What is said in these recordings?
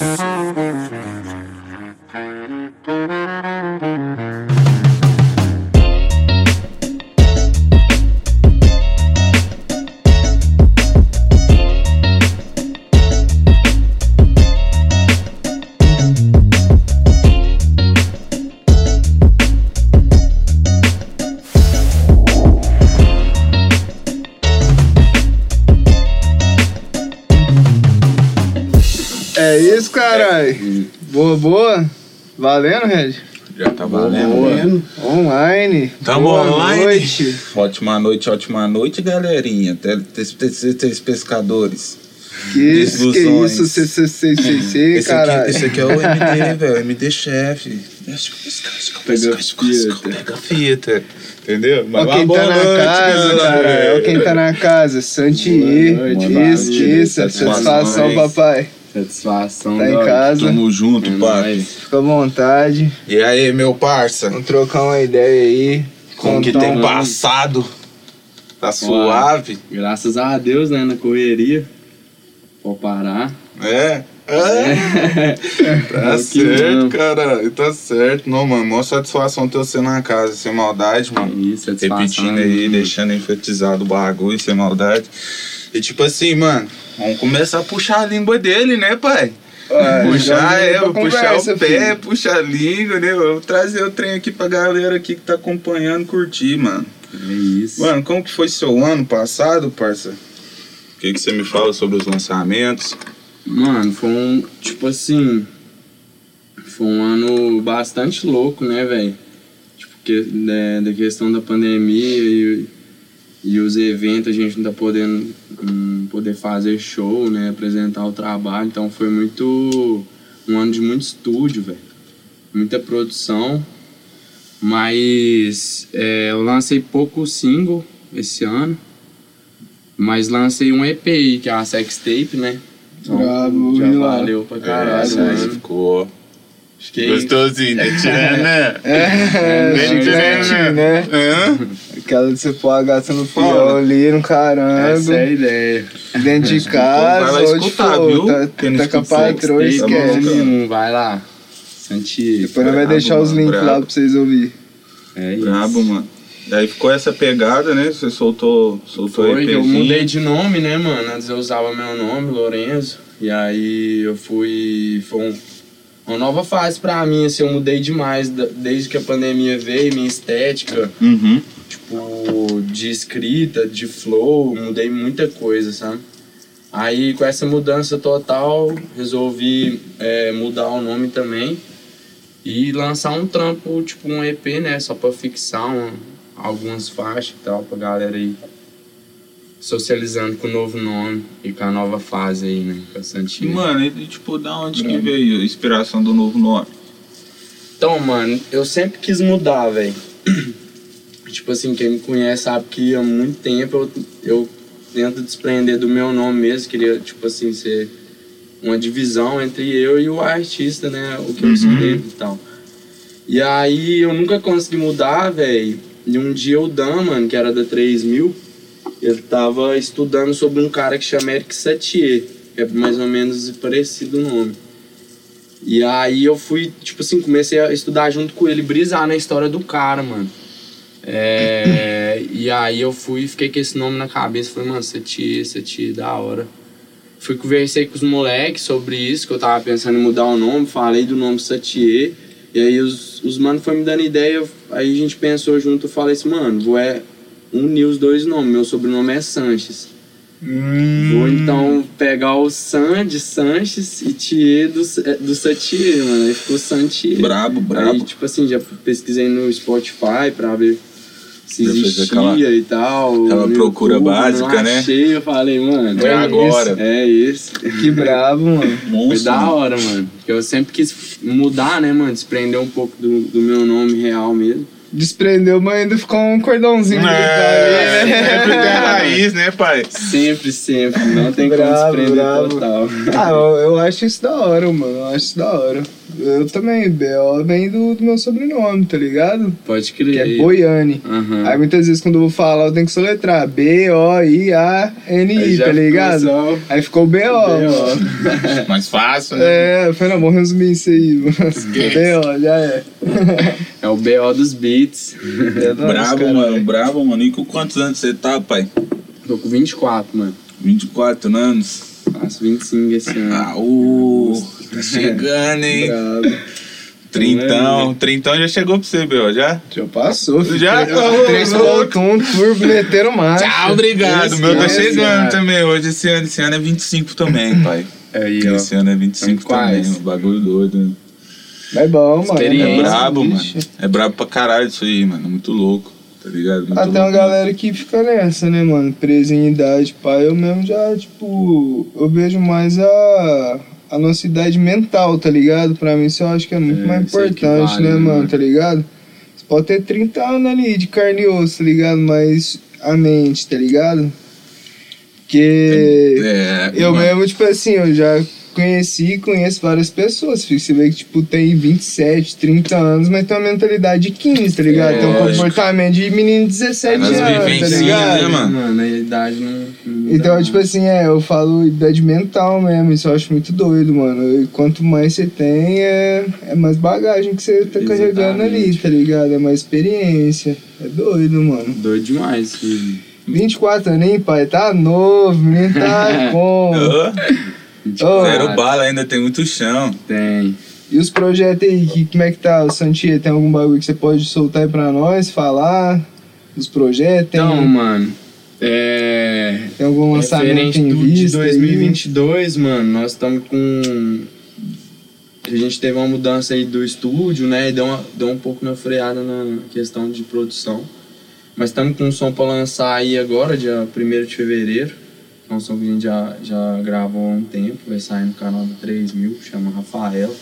É Tamo Boa online. Noite. Ótima noite, ótima noite, galerinha. Telespectadores. Que isso, que isso, CCCCC, caralho. esse aqui é o MD, velho. MD chefe. Pega fita. Pega fita. Entendeu? Ó quem tá na casa, cara. Ó quem tá na casa. Santier. Boa noite, Isso, isso. Satisfação, papai. Satisfação. Tá em casa. Tamo junto, É pai. Fica à vontade. E aí, meu parça? Vamos trocar uma ideia aí. Como que tem um- passado? Tá suave? Graças a Deus, né? Na correria. Pode parar. É? É. Tá Que certo, não. cara. Tá certo. Não, mano, maior satisfação ter você na casa, sem maldade, mano. Isso, satisfação. Repetindo aí, né? deixando enfatizado o bagulho, sem maldade. E tipo assim, mano, vamos começar a puxar a língua dele, né, pai? Puxar, é, vou puxar conversa, o pé, filho. puxar a língua, né? Eu vou trazer o trem aqui pra galera aqui que tá acompanhando, curtir, mano. É isso. Mano, como que foi seu ano passado, parça? O que, que você me fala sobre os lançamentos? Mano, foi um. Tipo assim. Foi um ano bastante louco, né, velho? Tipo, que, da, da questão da pandemia e, e os eventos, a gente não tá podendo hum, poder fazer show, né? Apresentar o trabalho. Então foi muito. Um ano de muito estúdio, velho. Muita produção. Mas é, eu lancei pouco single esse ano. Mas lancei um EP que é a Sextape, né? Então, Bravo, já viu lá? valeu pra caralho, Essa aí mano. ficou Fiquei gostosinho, né? né? É, Bem chiclete, né? Hã? Aquela de você pôr a gata no pior ali, no caramba. Essa é a ideia. Dentro de casa, vai lá ou de viu? tá, tá com a patroa, Sextape esquece. esquece. volume 1, vai lá. Santi. Depois nós vai Brabo, deixar os links lá pra vocês ouvirem. É isso. Brabo, mano. Daí ficou essa pegada, né? Você soltou, soltou Foi que eu EPzinho. mudei de nome, né, mano? Antes eu usava meu nome, Lorenzo. E aí eu fui. Foi um- uma nova fase pra mim, assim, eu mudei demais desde que a pandemia veio, minha estética, Uhum. tipo, de escrita, de flow, mudei muita coisa, sabe? Aí com essa mudança total, resolvi é, mudar o nome também e lançar um trampo, tipo um EP, né? Só pra fixar um- algumas faixas e tal, pra galera aí socializando com o novo nome e com a nova fase aí, né? Com a Santinha. Mano, e tipo, da onde que veio a inspiração do novo nome? Então, mano, eu sempre quis mudar, velho. tipo assim, quem me conhece sabe que há muito tempo eu, eu tento desprender do meu nome mesmo. Queria, tipo assim, ser uma divisão entre eu e o artista, né? O que eu escrevo e tal. E aí eu nunca consegui mudar, velho. E um dia o Dan, mano, que era da 3000, ele tava estudando sobre um cara que chama Eric Satie, que é mais ou menos parecido o nome. E aí eu fui, tipo assim, comecei a estudar junto com ele, brisar na história do cara, mano. É, e aí eu fui, fiquei com esse nome na cabeça, falei, mano, Satie, Satie, da hora. Fui conversei com os moleques sobre isso, que eu tava pensando em mudar o nome, falei do nome Satie. E aí os, os mano foi me dando ideia, eu- aí a gente pensou junto, eu falei assim, mano, vou é unir os dois nomes, meu sobrenome é Sanches. Vou então pegar o San de Sanches e Thier do, do Satie, mano. Aí ficou Santier. Brabo, Aí, brabo. tipo assim, já pesquisei no Spotify pra ver se existia aquela- e tal. aquela procura YouTube, básica, não né? achei, eu falei, mano. É é agora. esse, É isso. Que brabo, mano. Foi Monstro. da hora, mano. Porque eu sempre quis mudar, né, mano? Desprender um pouco do, do meu nome real mesmo. Desprendeu, mas ainda ficou um cordãozinho. É, né? sempre tem a raiz, né, pai? Sempre, sempre. Não tem Bravo, como desprender bravo. total. Ah, eu, eu acho isso da hora, mano. Eu acho isso da hora. Eu também, B.O. vem do, do meu sobrenome, tá ligado? Pode Que crer. é Boiane. Aham. Aí muitas vezes quando eu vou falar, eu tenho que soletrar B-O-I-A-N-I, tá ficou ligado? só Aí ficou B.O. B.O. Mais fácil, né? É, eu falei, não, vamos resumir isso aí, mano. B.O., já é. É o B.O. dos beats. É Bravo, caralho. mano, bravo, mano. E com quantos anos você tá, pai? Tô com 24, mano. 24 anos. Faço 25 esse ano. Ah, uh, tá chegando, hein? Trintão. Trintão já chegou pra você, Bel, já? Já passou, filho. Já? Três Ô, ponto um, turbo, meteram mais. Tchau, obrigado. Esse meu tá chegando também hoje. Esse ano, esse ano é 25 também, pai. Aí, ó. Esse ano é 25 Então, também. Um bagulho doido. né? É bom, mano. Experiência. É brabo, mano. É brabo pra caralho isso aí, mano. Muito louco. Tá ligado? Muito Ah, tem uma louco. galera que fica nessa, né, mano? Presa em idade, pai. Eu mesmo já, tipo, eu vejo mais a, a nossa idade mental, tá ligado? Pra mim isso eu acho que é muito É, mais importante, vale, né, né, mano? mano? Tá ligado? Você pode ter 30 anos ali de carne e osso, tá ligado? Mas a mente, tá ligado? Porque É, eu mano. mesmo, tipo assim, eu já conheci e conheço várias pessoas. filho. Você vê que, tipo, tem 27, 30 anos, mas tem uma mentalidade de 15, tá ligado? É, tem um lógico. comportamento de menino de 17 Mas anos, tá vivencinha, ligado? né, mano? Mano, a idade não. não Então, dá, tipo assim, é, eu falo idade mental mesmo, isso eu acho muito doido, mano. E quanto mais você tem, é, é mais bagagem que você tá carregando ali, Exatamente. tá ligado? É mais experiência. É doido, mano. Doido demais, filho. 24 aninhos, pai, tá novo, menino tá como? Ô, Zero bala ainda, tem muito chão. Tem. E os projetos aí, que, como é que tá? O Santia, tem algum bagulho que você pode soltar aí pra nós, falar? Dos projetos? Tem, Então, mano. É. tem algum lançamento Referente em do, de vista aí? 2022, mano, nós estamos com. A gente teve uma mudança aí do estúdio, né? E deu, uma, deu um pouco na freada na questão de produção. Mas estamos com um som pra lançar aí agora, dia 1 de fevereiro. É um som que a gente já, já gravou há um tempo, vai sair no canal do 3000, chama Rafael.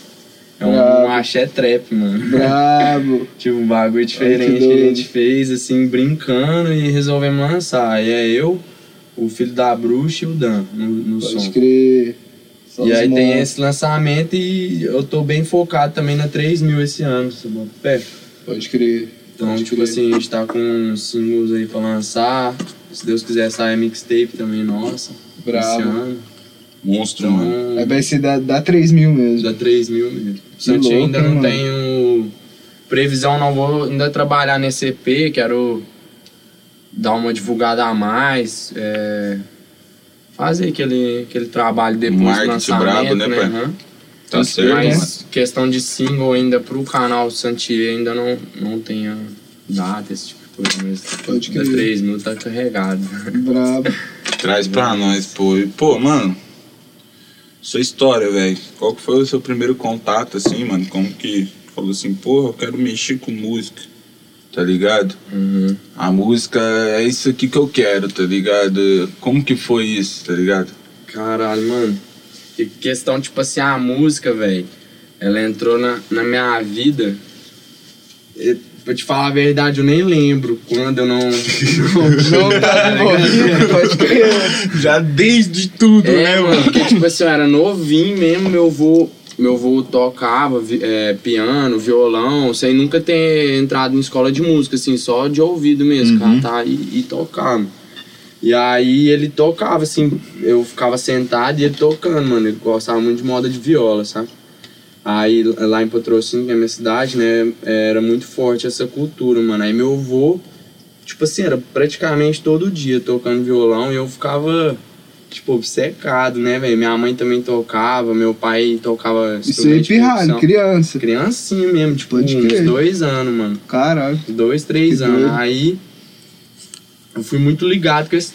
É um, Brabo. um axé trap, mano. Brabo. Tipo, um bagulho diferente que que, a gente fez, assim, brincando e resolvemos lançar. E é eu, o filho da bruxa e o Dan no, no Pode som. crer. Só E aí mon- tem esse lançamento e eu tô bem focado também na 3000 esse ano, você bota fé? Pode crer. Então, Pode tipo crer. assim, a gente tá com uns singles aí pra lançar. Se Deus quiser, sai a mixtape também, nossa. Esse Brabo. ano. Monstro, mano. Aí Então, vai ser da, da 3 mil mesmo. da 3000 mesmo. Que Santi louco, ainda hein, não mano? tenho previsão, não vou ainda trabalhar nesse EP, quero dar uma divulgada a mais, é, fazer aquele, aquele trabalho depois do Marketing lançamento, brabo, né, pai? Aham. Tá certo, mano. Mas questão de single ainda pro canal Santier ainda não, não tenha data, esse tipo coisa. Mas Pode da crer. 3 mil tá carregado. Brabo. Traz pra nós, pô. E, pô, mano, sua história, velho. Qual que foi o seu primeiro contato, assim, mano? Como que falou assim, porra, eu quero mexer com música, tá ligado? Uhum. A música é isso aqui que eu quero, tá ligado? Como que foi isso, tá ligado? Caralho, mano. Que questão, tipo assim, a música, velho, ela entrou na, na minha vida. E, pra te falar a verdade, eu nem lembro quando eu não. Não tá envolvido, pode crer. Já desde tudo, é, mano, porque, tipo assim, eu era novinho mesmo, meu avô. Meu avô tocava é, piano, violão, sem nunca ter entrado em escola de música, assim, só de ouvido mesmo, Uhum. cantar e, e tocar. mano. E aí ele tocava, assim, eu ficava sentado e ele tocando, mano. Ele gostava muito de moda de viola, sabe? Aí lá em Patrocínio, que é a minha cidade, né, era muito forte essa cultura, mano. Aí meu avô, tipo assim, era praticamente todo dia tocando violão e eu ficava, tipo, obcecado, né, velho? Minha mãe também tocava, meu pai tocava. Isso aí, de pirralho, criança. Criancinha mesmo, tipo, Pode uns crer. dois anos, mano Caralho. dois, três Que anos. doido. Aí eu fui muito ligado com, esse-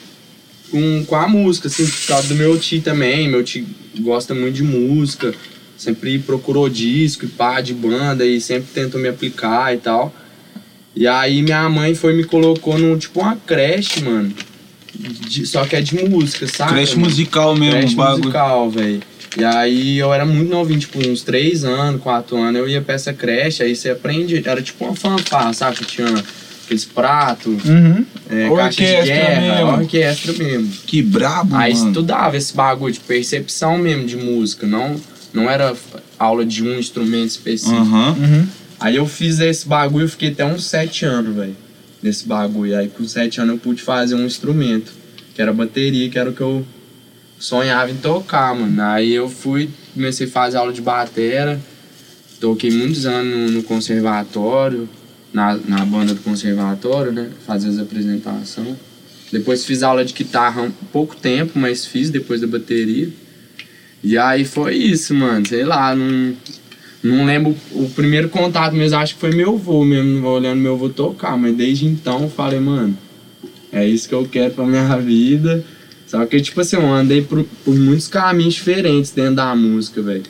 com, com a música, assim, por causa do meu tio também. Meu tio gosta muito de música, sempre procurou disco e pá de banda e sempre tentou me aplicar e tal. E aí minha mãe foi e me colocou num tipo uma creche, mano. de- só que é de música, sabe? Creche mano? musical mesmo, Creche o bagulho. musical, velho. E aí eu era muito novinho, tipo, uns 3 anos, 4 anos, eu ia pra essa creche, aí você aprende, era tipo uma fanfarra, sabe? Que tinha aqueles pratos, Uhum. é, Orquestra caixa de guerra, mesmo. orquestra mesmo. Que brabo, Aí mano. estudava esse bagulho de percepção mesmo de música, não, não era aula de um instrumento específico. Aham. Uhum. Aí eu fiz esse bagulho, eu fiquei até uns sete anos, velho, nesse bagulho. Aí com sete anos eu pude fazer um instrumento, que era bateria, que era o que eu sonhava em tocar, mano. Aí eu fui, comecei a fazer aula de batera, toquei muitos anos no, no conservatório, na, na banda do conservatório, né? Fazer as apresentações. Depois fiz aula de guitarra um pouco tempo, mas fiz depois da bateria. E aí foi isso, mano. Sei lá, não, não lembro o primeiro contato mesmo, acho que foi meu avô mesmo, olhando meu avô tocar. Mas desde então eu falei, mano, é isso que eu quero pra minha vida. Só que, tipo assim, eu andei por, por muitos caminhos diferentes dentro da música, velho.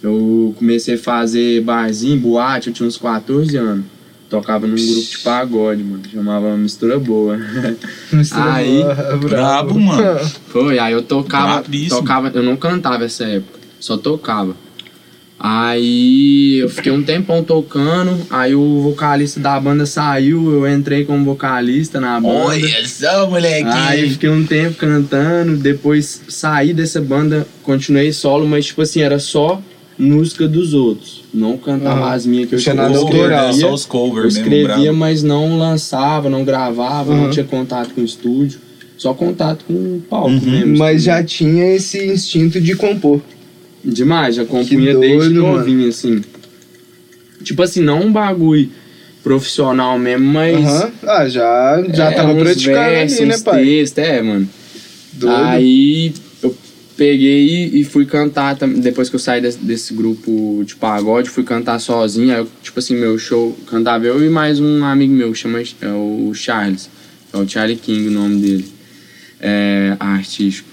Eu comecei a fazer barzinho, boate, eu tinha uns 14 anos. Tocava num grupo de pagode, mano. Chamava Mistura Boa. Aí, brabo, mano. Foi, aí eu tocava, Brabíssimo. tocava, eu não cantava essa época, só tocava. Aí eu fiquei um tempão tocando, aí o vocalista da banda saiu, eu entrei como vocalista na banda. Olha só, moleque. Aí fiquei um tempo cantando, depois saí dessa banda, continuei solo, mas tipo assim, era só música dos outros. Não cantava Aham. as minhas que eu Tinha autoral. Só os covers Eu mesmo, escrevia, brabo. mas não lançava, não gravava, não Uhum. tinha contato com o estúdio. Só contato com o palco Uhum. mesmo. Mas já tinha esse instinto de compor. Demais, já compunha Que desde doido, novinho, assim. Tipo assim, não um bagulho profissional mesmo, mas. Aham. Ah, já, já é, tava praticando versos, ali, né, pai? textos, é, mano. Doido. Aí peguei e- fui cantar, depois que eu saí desse, desse grupo de pagode, fui cantar sozinho. Aí, tipo assim, meu show, cantava eu e mais um amigo meu, que chama é o Charles. É o Charlie King o nome dele. É, artístico.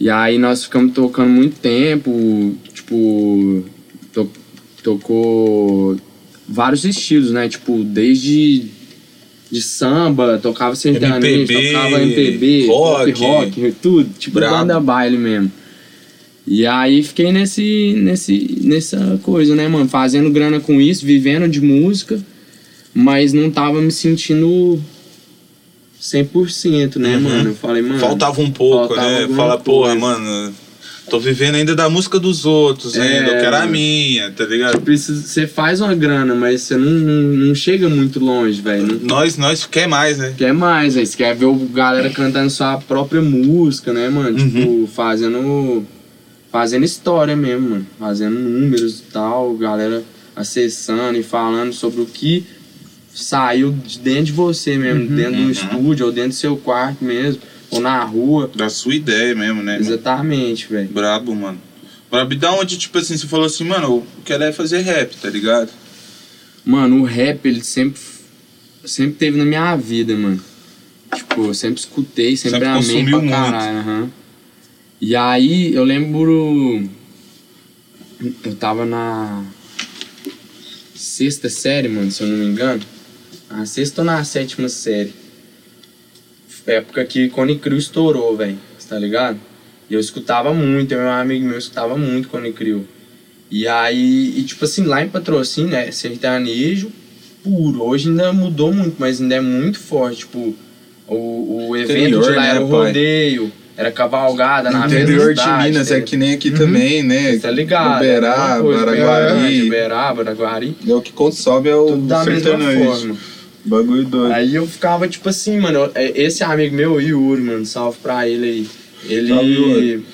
E aí nós ficamos tocando muito tempo, tipo, to- tocou vários estilos, né? Tipo, desde de samba, tocava sertanejo, MPB, tocava MPB, rock. pop rock, tudo, tipo Brabo. banda baile mesmo. E aí fiquei nesse, nesse, nessa coisa, né, mano? Fazendo grana com isso, vivendo de música, mas não tava me sentindo 100%, né, Uhum. mano? Eu falei, mano... Faltava um pouco, faltava né? Fala, porra, mano, tô vivendo ainda da música dos outros É, ainda, eu quero a minha, tá ligado? Você faz uma grana, mas você não, não, não chega muito longe, velho. Nós, nós quer mais, né? quer mais, aí. Você quer ver o galera cantando sua própria música, né, mano? Uhum. Tipo, fazendo. Fazendo história mesmo, mano. Fazendo números e tal, galera acessando e falando sobre o que saiu de dentro de você mesmo, dentro Uhum. do estúdio, ou dentro do seu quarto mesmo, ou na rua. Da sua ideia mesmo, né? Exatamente, velho. Brabo, mano. Brabo, e da onde, tipo assim, você falou assim, mano, eu quero é fazer rap, tá ligado? Mano, o rap, ele sempre, sempre teve na minha vida, mano. Tipo, eu sempre escutei, sempre, Sempre amei pra muito. caralho. aham. E aí, eu lembro... Eu tava na sexta série, mano, se eu não me engano. Na sexta ou na sétima série. Época que Cone Crew estourou, velho. Tá ligado? E eu escutava muito, eu e um amigo meu escutava muito Cone Crew. E aí, e tipo assim, lá em patrocínio, é sertanejo puro. Hoje ainda mudou muito, mas ainda é muito forte. Tipo, o, o evento Interior, lá né, era o pai? Era cavalgada na Interior de Minas tá é que nem aqui também, né? Você tá ligado? Uberaba, É coisa, Araguari. Uberaba, Araguari. É o que consome é o Tudo da mesma forma. Bagulho doido. Aí eu ficava tipo assim, mano, é, esse amigo meu, Yuri, mano, salve pra ele aí. Ele. Salve.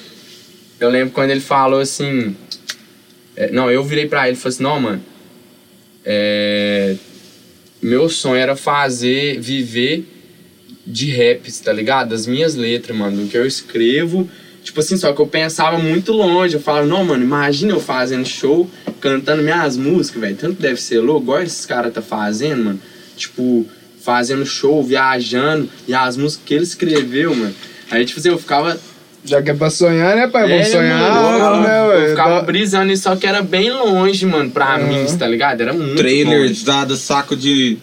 Eu lembro quando ele falou assim. é, não, eu virei pra ele e falei assim, não, mano. É, meu sonho era fazer, viver de raps, tá ligado? Das minhas letras, mano, do que eu escrevo. Tipo assim, só que eu pensava muito longe. Eu falava, não, mano, imagina eu fazendo show, cantando minhas músicas, velho. Tanto deve ser louco, igual esses caras tá fazendo, mano. Tipo, fazendo show, viajando, e as músicas que ele escreveu, mano. Aí, tipo assim, eu ficava Já que é pra sonhar, né, pai? Vamos é, sonhar, mano, eu ficava, né, eu ué? ficava brisando isso, só que era bem longe, mano, pra Aham. mim, tá ligado? Era muito Trailer longe. dado, saco de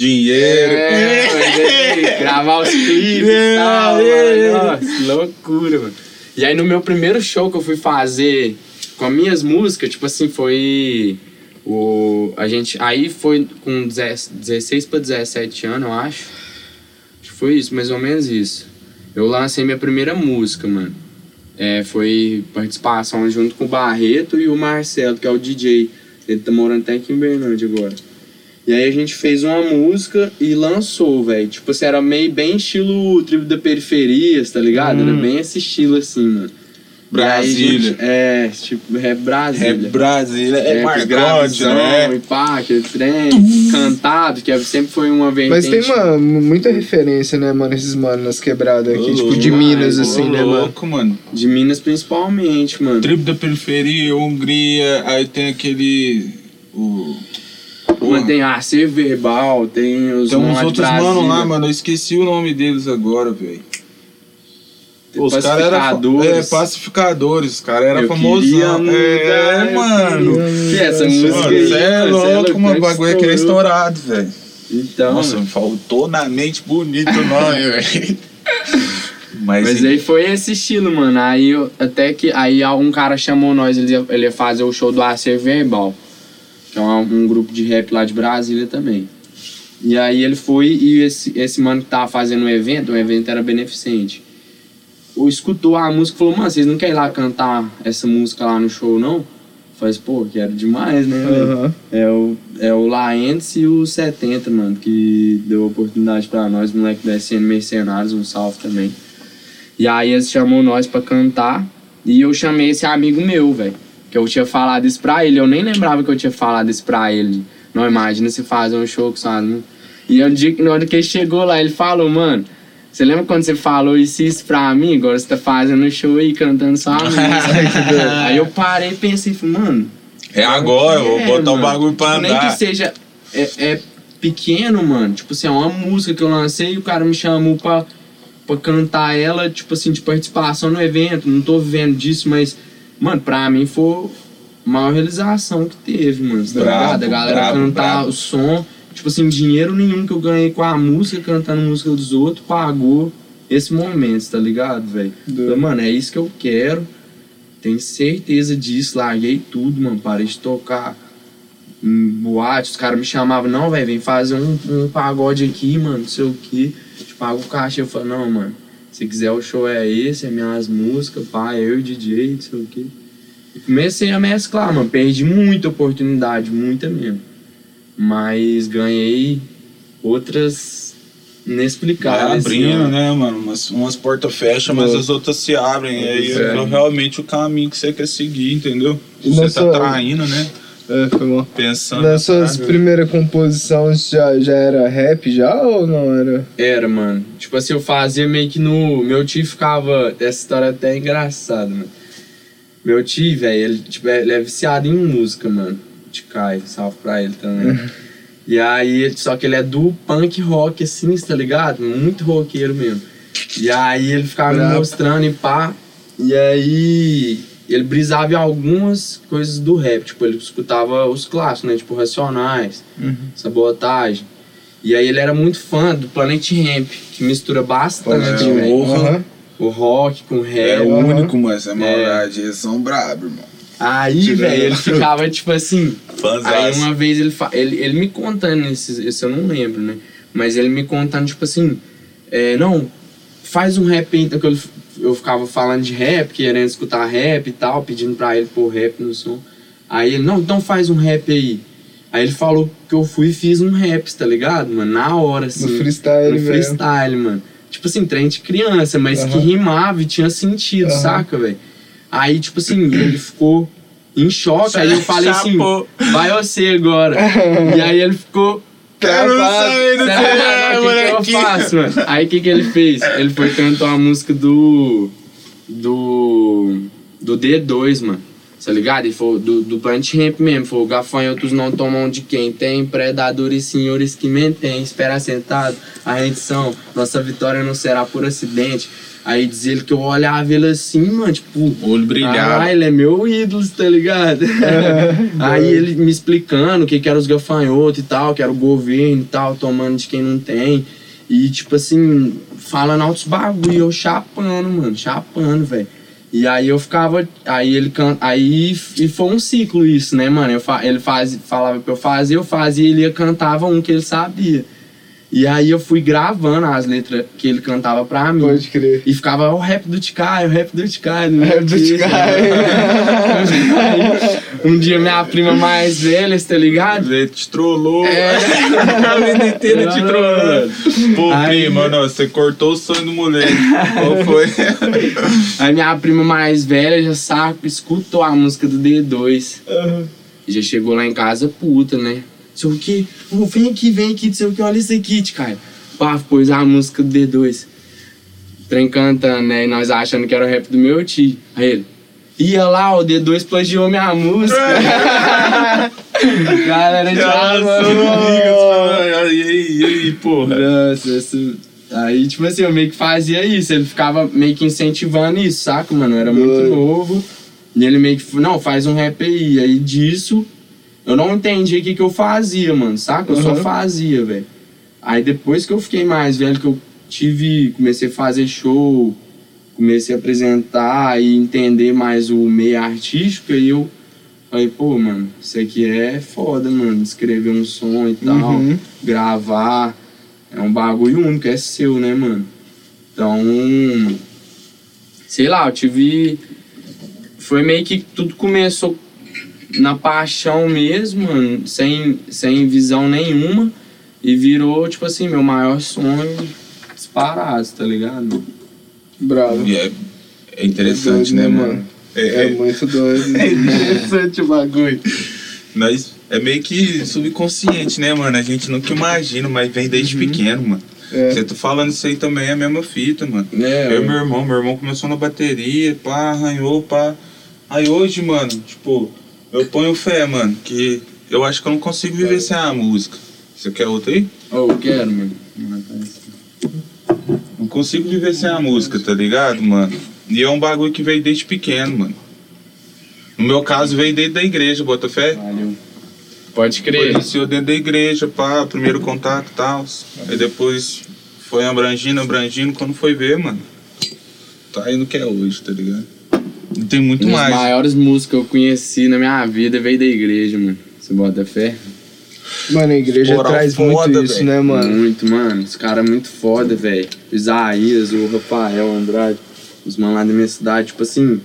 dinheiro. É, é, gravar os clipes É, e tal, é. mano. Nossa, loucura, mano. E aí no meu primeiro show que eu fui fazer com as minhas músicas, tipo assim, foi o a gente aí foi com 10 16 para 17 anos, eu acho. Acho que foi isso, mais ou menos isso. Eu lancei minha primeira música, mano. É, foi participação junto com o Barreto e o Marcelo, que é o DJ. Ele tá morando até aqui em Berlândia agora. E aí a gente fez uma música e lançou, velho. Tipo assim, era meio bem estilo tribo da periferia, tá ligado? Era bem esse estilo assim, mano. Brasília. gente- é, tipo, é É Brasília. Brasília, é, Margote, gravizão né? E pá, aquele trem cantado, que sempre foi uma vertente. Mas tem uma, muita referência, né, mano, esses manos nas quebradas aqui, Ô, tipo, de Minas, assim, Ô, né, mano? louco, mano. De Minas principalmente, mano. Tribo da periferia, Hungria, aí tem aquele. O. Mano, tem Arcer Verbal, tem os Tem uns outros mano lá, mano. Eu esqueci o nome deles agora, velho. tem Os caras eram. Pacificadores. É, pacificadores. Os caras eram famosão. É, mudar, mano. Que essa Mano, música aí, você é louco, mano. O bagulho é que é estourou. estourado, velho. Então, Nossa, me faltou na mente bonito o nome, velho. Mas, Mas aí foi esse estilo, mano. Aí eu- até que aí um cara chamou nós, ele ia, ele ia fazer o show do Acer Verbal, que é um, um grupo de rap lá de Brasília também. E aí ele foi e esse, esse mano que tava fazendo o evento, o evento era beneficente. O escutou a música e falou, mano, vocês não querem ir lá cantar essa música lá no show, não? Eu falei, assim, pô, quero demais, né? velho?" Aham. É o, é o Laentes e o 70, mano, que deu oportunidade pra nós, moleque da SN Mercenários, um salve também. E aí eles chamou nós pra cantar e eu chamei esse amigo meu, velho. Que eu tinha falado isso pra ele, eu nem lembrava que eu tinha falado isso pra ele. Não imagina se fazer um show com sua música. E um dia, na hora que ele chegou lá, ele falou, mano, você lembra quando você falou isso, isso pra mim? Agora você tá fazendo um show aí, cantando sua música. aí eu parei e pensei, mano, é agora, eu vou é, botar o mano. bagulho pra Tipo, Nem andar. que seja é, é pequeno, mano. Tipo assim, é uma música que eu lancei e o cara me chamou pra, pra cantar ela, tipo assim, de participação no evento. Não tô vivendo disso, mas, mano, pra mim foi a maior realização que teve, mano. Tá Brabo, ligado? A galera brabo, cantar brabo. o som. Tipo assim, dinheiro nenhum que eu ganhei com a música, cantando música dos outros, pagou esse momento, tá ligado, velho? Mano, é isso que eu quero. Tenho certeza disso. Larguei tudo, mano. Parei de tocar em boate. Os caras me chamavam, não, velho, vem fazer um, um pagode aqui, mano, não sei o que. Te pago o caixa. Eu falei, não, mano, se quiser o show é esse, é minhas músicas, pá, eu e DJ, não sei o que. E comecei a mesclar, mano. Perdi muita oportunidade, muita mesmo. Mas ganhei outras Vai inexplicáveis. abrindo, assim, ó. né, mano? Umas, umas portas fecham, mas as outras se abrem. E aí É. é realmente o caminho que você quer seguir, entendeu? E Você nessa- tá traindo, né? É, foi bom. Pensando. Nas suas sabe? primeiras composições já, já era rap já ou não era? Era, mano. Tipo assim, eu fazia meio que no. Meu tio ficava. Essa história é até engraçada, mano. Meu tio, velho, ele, tipo, ele é viciado em música, mano. De Kai, salve pra ele também. e aí, só que ele é do punk rock, assim, tá ligado? Muito roqueiro mesmo. E aí ele ficava me mostrando e pá. E aí ele brisava em algumas coisas do rap. Tipo, ele escutava os clássicos, né? Tipo, Racionais, Sabotagem. E aí ele era muito fã do Planet Ramp, que mistura bastante, É, velho. Aham. O rock com o É rap. o Aham. único, mas é maldade. Eles são brabos, irmão. Aí, velho, ele ficava tipo assim. Fãs Aí uma vez ele, fa- ele, ele me contando, esse, esse eu não lembro, né? Mas ele me contando, tipo assim, é, não, faz um rap então, que eu, eu ficava falando de rap, querendo escutar rap e tal, pedindo pra ele pôr rap no som. Aí ele, não, então faz um rap aí. Aí ele falou que eu fui e fiz um rap, tá ligado, mano? Na hora, assim. No freestyle No freestyle, mano. Tipo assim, trem de criança, mas que Aham. rimava e tinha sentido, Aham. saca, velho? Aí, tipo assim, ele ficou em choque. Aí eu falei assim, vai você agora. e aí ele ficou. Quero sair do "Será, celular, o que, que eu molequinho." faço, mano? Aí o que, que ele fez? Ele foi cantar uma música do. Do. Do D2, mano. Tá ligado? E foi do, do Plant Ramp mesmo. Foi gafanhotos não tomam de quem tem. Predadores senhores que mentem. Espera sentado. A rendição. Nossa vitória não será por acidente. Aí diz ele que eu olhava ele assim, mano, tipo. O olho brilhava. Ah, ele é meu ídolo, tá ligado? Aí ele me explicando o que, que era os gafanhotos e tal, que era o governo e tal, tomando de quem não tem. E tipo assim, falando altos bagulho, eu chapando, mano, chapando, velho. E aí eu ficava. Aí ele canta. Aí e foi um ciclo isso, né, mano? Eu ele faz, falava pra eu fazer, eu fazia, ele ia cantava um que ele sabia. E aí eu fui gravando as letras que ele cantava pra mim. Pode crer. E ficava o rap do Ticai, o rap do Ticai. O rap do Ticai. um dia minha prima mais velha, tá ligado? Ele te trollou. É. A vida inteira te trollando. Pô, Aí- prima, não, você cortou o sonho do moleque. Qual foi? Aí minha prima mais velha já sabe, escutou a música do D2. E já chegou lá em casa puta, né? Sei o que? Vem aqui, vem aqui, não sei o que, olha isso aqui, cara. Pá, pôs a música do D2. Trem cantando, né? E nós achando que era o rap do meu tio. Aí ele. Ia lá, o D2 plagiou minha música. Galera, já, mano. E aí, e aí, porra? Nossa, isso... Aí, tipo assim, eu meio que fazia isso. Ele ficava meio que incentivando isso, saca, mano? Eu era muito novo. E ele meio que, não, faz um rap aí. Aí disso, eu não entendi o que, que eu fazia, mano, saca? Eu só Uhum. fazia, velho. Aí depois que eu fiquei mais velho, que eu tive, comecei a fazer show, comecei a apresentar e entender mais o meio artístico, aí eu falei, pô, mano, isso aqui é foda, mano, escrever um som e tal, Uhum. gravar, é um bagulho único, é seu, né, mano? Então, sei lá, eu tive. Foi meio que tudo começou na paixão mesmo, mano, sem, sem visão nenhuma, e virou, tipo assim, meu maior sonho disparado, tá ligado? Bravo. E é, é interessante, É doido, né, né, mano? É, É é, muito doido. é interessante o bagulho. Mas é meio que subconsciente, né, mano? A gente nunca imagina, mas vem desde pequeno, mano. É. Você tá falando isso aí também é a mesma fita, mano. É, Eu e meu irmão, meu irmão começou na bateria, pá, arranhou, pá. Aí hoje, mano, tipo, eu ponho fé, mano, que eu acho que eu não consigo viver sem a música. Você quer outra aí? Oh, eu quero, mano. Não consigo viver sem a música, tá ligado, mano? E é um bagulho que veio desde pequeno, mano. No meu caso, veio desde da igreja, bota fé. Valeu. Pode crer. Iniciou dentro da igreja, pá, primeiro contato e tal. Aí depois foi abrangindo, abrangindo, quando foi ver, mano. Tá aí no que é hoje, tá ligado? Não tem muito Uma mais. maiores músicas que eu conheci na minha vida veio da igreja, mano. Você bota fé? Mano, a igreja traz foda, muito isso, velho. né, mano? Muito, mano. Os caras muito foda, velho. Isaías, o Rafael, o Andrade. Os manos lá da minha cidade, tipo assim.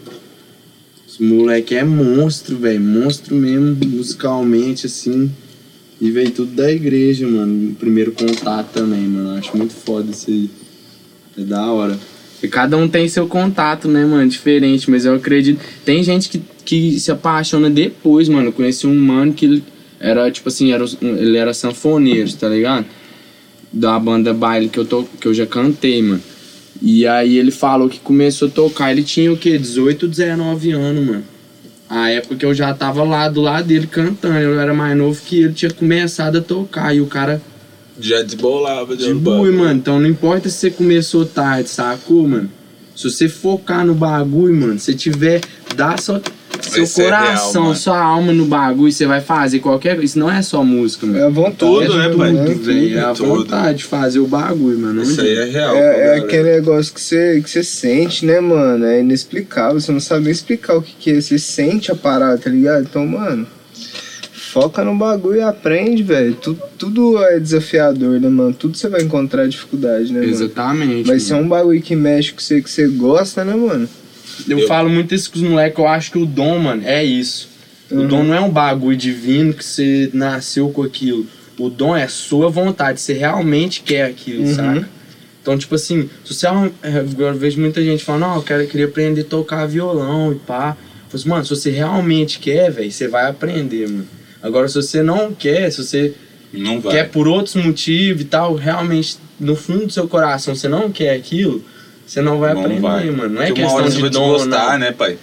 Os moleque é monstro, velho. Monstro mesmo, musicalmente, assim. E veio tudo da igreja, mano. Primeiro contato também, mano. Acho muito foda isso aí. É da hora. E cada um tem seu contato, né, mano? Diferente, mas eu acredito. Tem gente que, que se apaixona depois, mano. Eu conheci um mano que era, tipo assim, era, ele era sanfoneiro, tá ligado? Da banda baile que eu, to, que eu já cantei, mano. E aí ele falou que começou a tocar. Ele tinha o quê? 18, 19 anos, mano. A época que eu já tava lá do lado dele cantando. Eu era mais novo que ele tinha começado a tocar. E o cara Já desbolava, de bui, mano. Então não importa se você começou tarde, sacou, mano? Se você focar no bagulho, mano, se tiver, dá só seu real, coração, mano. sua alma no bagulho, você vai fazer qualquer coisa. Isso não é só música, mano. É a vontade. Tudo, né, pai? mano? Tudo. É a tudo. vontade de fazer o bagulho, mano. Isso aí é real. É, é aquele negócio que você, que você sente, né, mano? É inexplicável. Você não sabe nem explicar o que, que é. Você sente a parada, tá ligado? Então, mano, foca no bagulho e aprende, velho. Tudo, tudo é desafiador, né, mano? Tudo você vai encontrar dificuldade, né, mano? Exatamente. Mas se é um bagulho que mexe com você, que você gosta, né, mano? Eu, Eu- falo muito isso com os moleques, eu acho que o dom, mano, é isso. O Uhum. dom não é um bagulho divino que você nasceu com aquilo. O dom é sua vontade, você realmente quer aquilo, Uhum. saca? Então, tipo assim, se você é agora eu vejo muita gente falando, não, eu quero, eu queria aprender a tocar violão e pá. Eu falo assim, mano, se você realmente quer, velho, você vai aprender, mano. Agora, se você não quer, se você Não vai. quer por outros motivos e tal, realmente, no fundo do seu coração, você não quer aquilo, você não vai Não aprender, vai. mano. Não é Porque uma questão hora você de vai dom, desgostar, não. né, pai?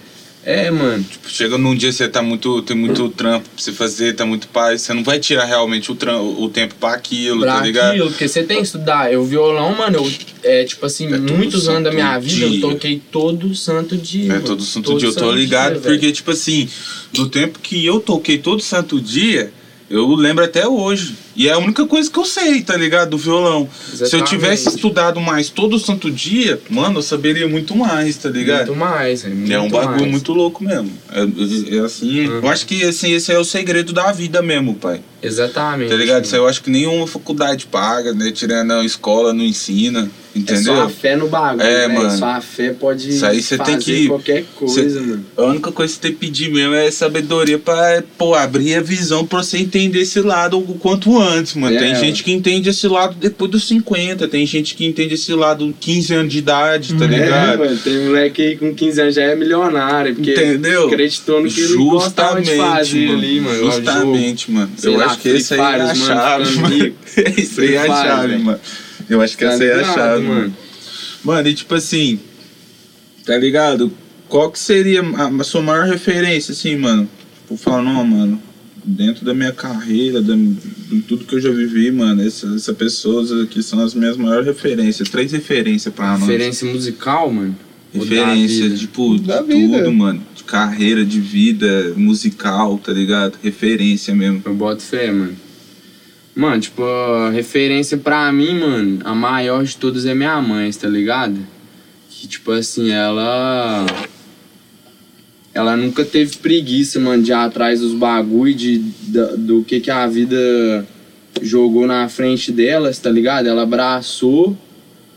É, mano. Tipo, chega num dia você tá muito, tem muito trampo pra você fazer, tá muito paz, você não vai tirar realmente o, tram, o tempo pra aquilo, Pra tá ligado? aquilo, porque você tem que estudar. Eu, violão, mano, eu, é tipo assim, É muitos anos da minha santo vida eu toquei todo santo dia. É todo santo Todo dia, eu tô santo ligado, dia, porque, tipo assim, do tempo que eu toquei todo santo dia, Eu lembro até hoje. E é a única coisa que eu sei, tá ligado? Do violão. Se eu Exatamente. tivesse estudado mais todo santo dia, mano, eu saberia muito mais, tá ligado? Muito mais, velho. é um muito bagulho mais. muito louco mesmo. É, é- é assim. Uhum. Eu acho que assim, esse é o segredo da vida mesmo, pai. Exatamente. Tá ligado? Isso eu acho que nenhuma faculdade paga, né? Tirando a escola, não ensina. É Entendeu? só a fé no bagulho, É, velho. mano. Só a fé pode Isso aí você tem fazer que- qualquer coisa, Cê- mano. A única coisa que você tem que pedir mesmo é sabedoria pra, pô, abrir a visão pra você entender esse lado o quanto antes, mano. É, tem gente que entende esse lado depois dos 50, tem gente que entende esse lado 15 anos de idade, tá É, ligado? mano, tem moleque aí com 15 anos já é milionário, porque Entendeu? acreditou no que ele gostava de fazer mano. ali, mano. Justamente, mano. Eu lá, acho que esse aí é a mano chave, mano. aí é a chave, velho. mano. Eu acho que Tá essa aí é a ligado, chave, mano. Mano, e tipo assim, tá ligado? Qual que seria a, a sua maior referência, assim, mano? Tipo, falar, não, mano, dentro da minha carreira, da, de tudo que eu já vivi, mano, essa, essa pessoas aqui são as minhas maiores referências. Três referências pra nós. Referência musical, mano? Referência, tipo, de Da tudo, vida. mano. De carreira, de vida, musical, tá ligado? Referência mesmo. Eu boto fé, mano. Mano, tipo, referência pra mim, mano, a maior de todas é minha mãe, tá ligado? Que, tipo assim, ela. Ela nunca teve preguiça, mano, de ir atrás dos bagulho, de, da- do que, que a vida jogou na frente delas, tá ligado? Ela abraçou,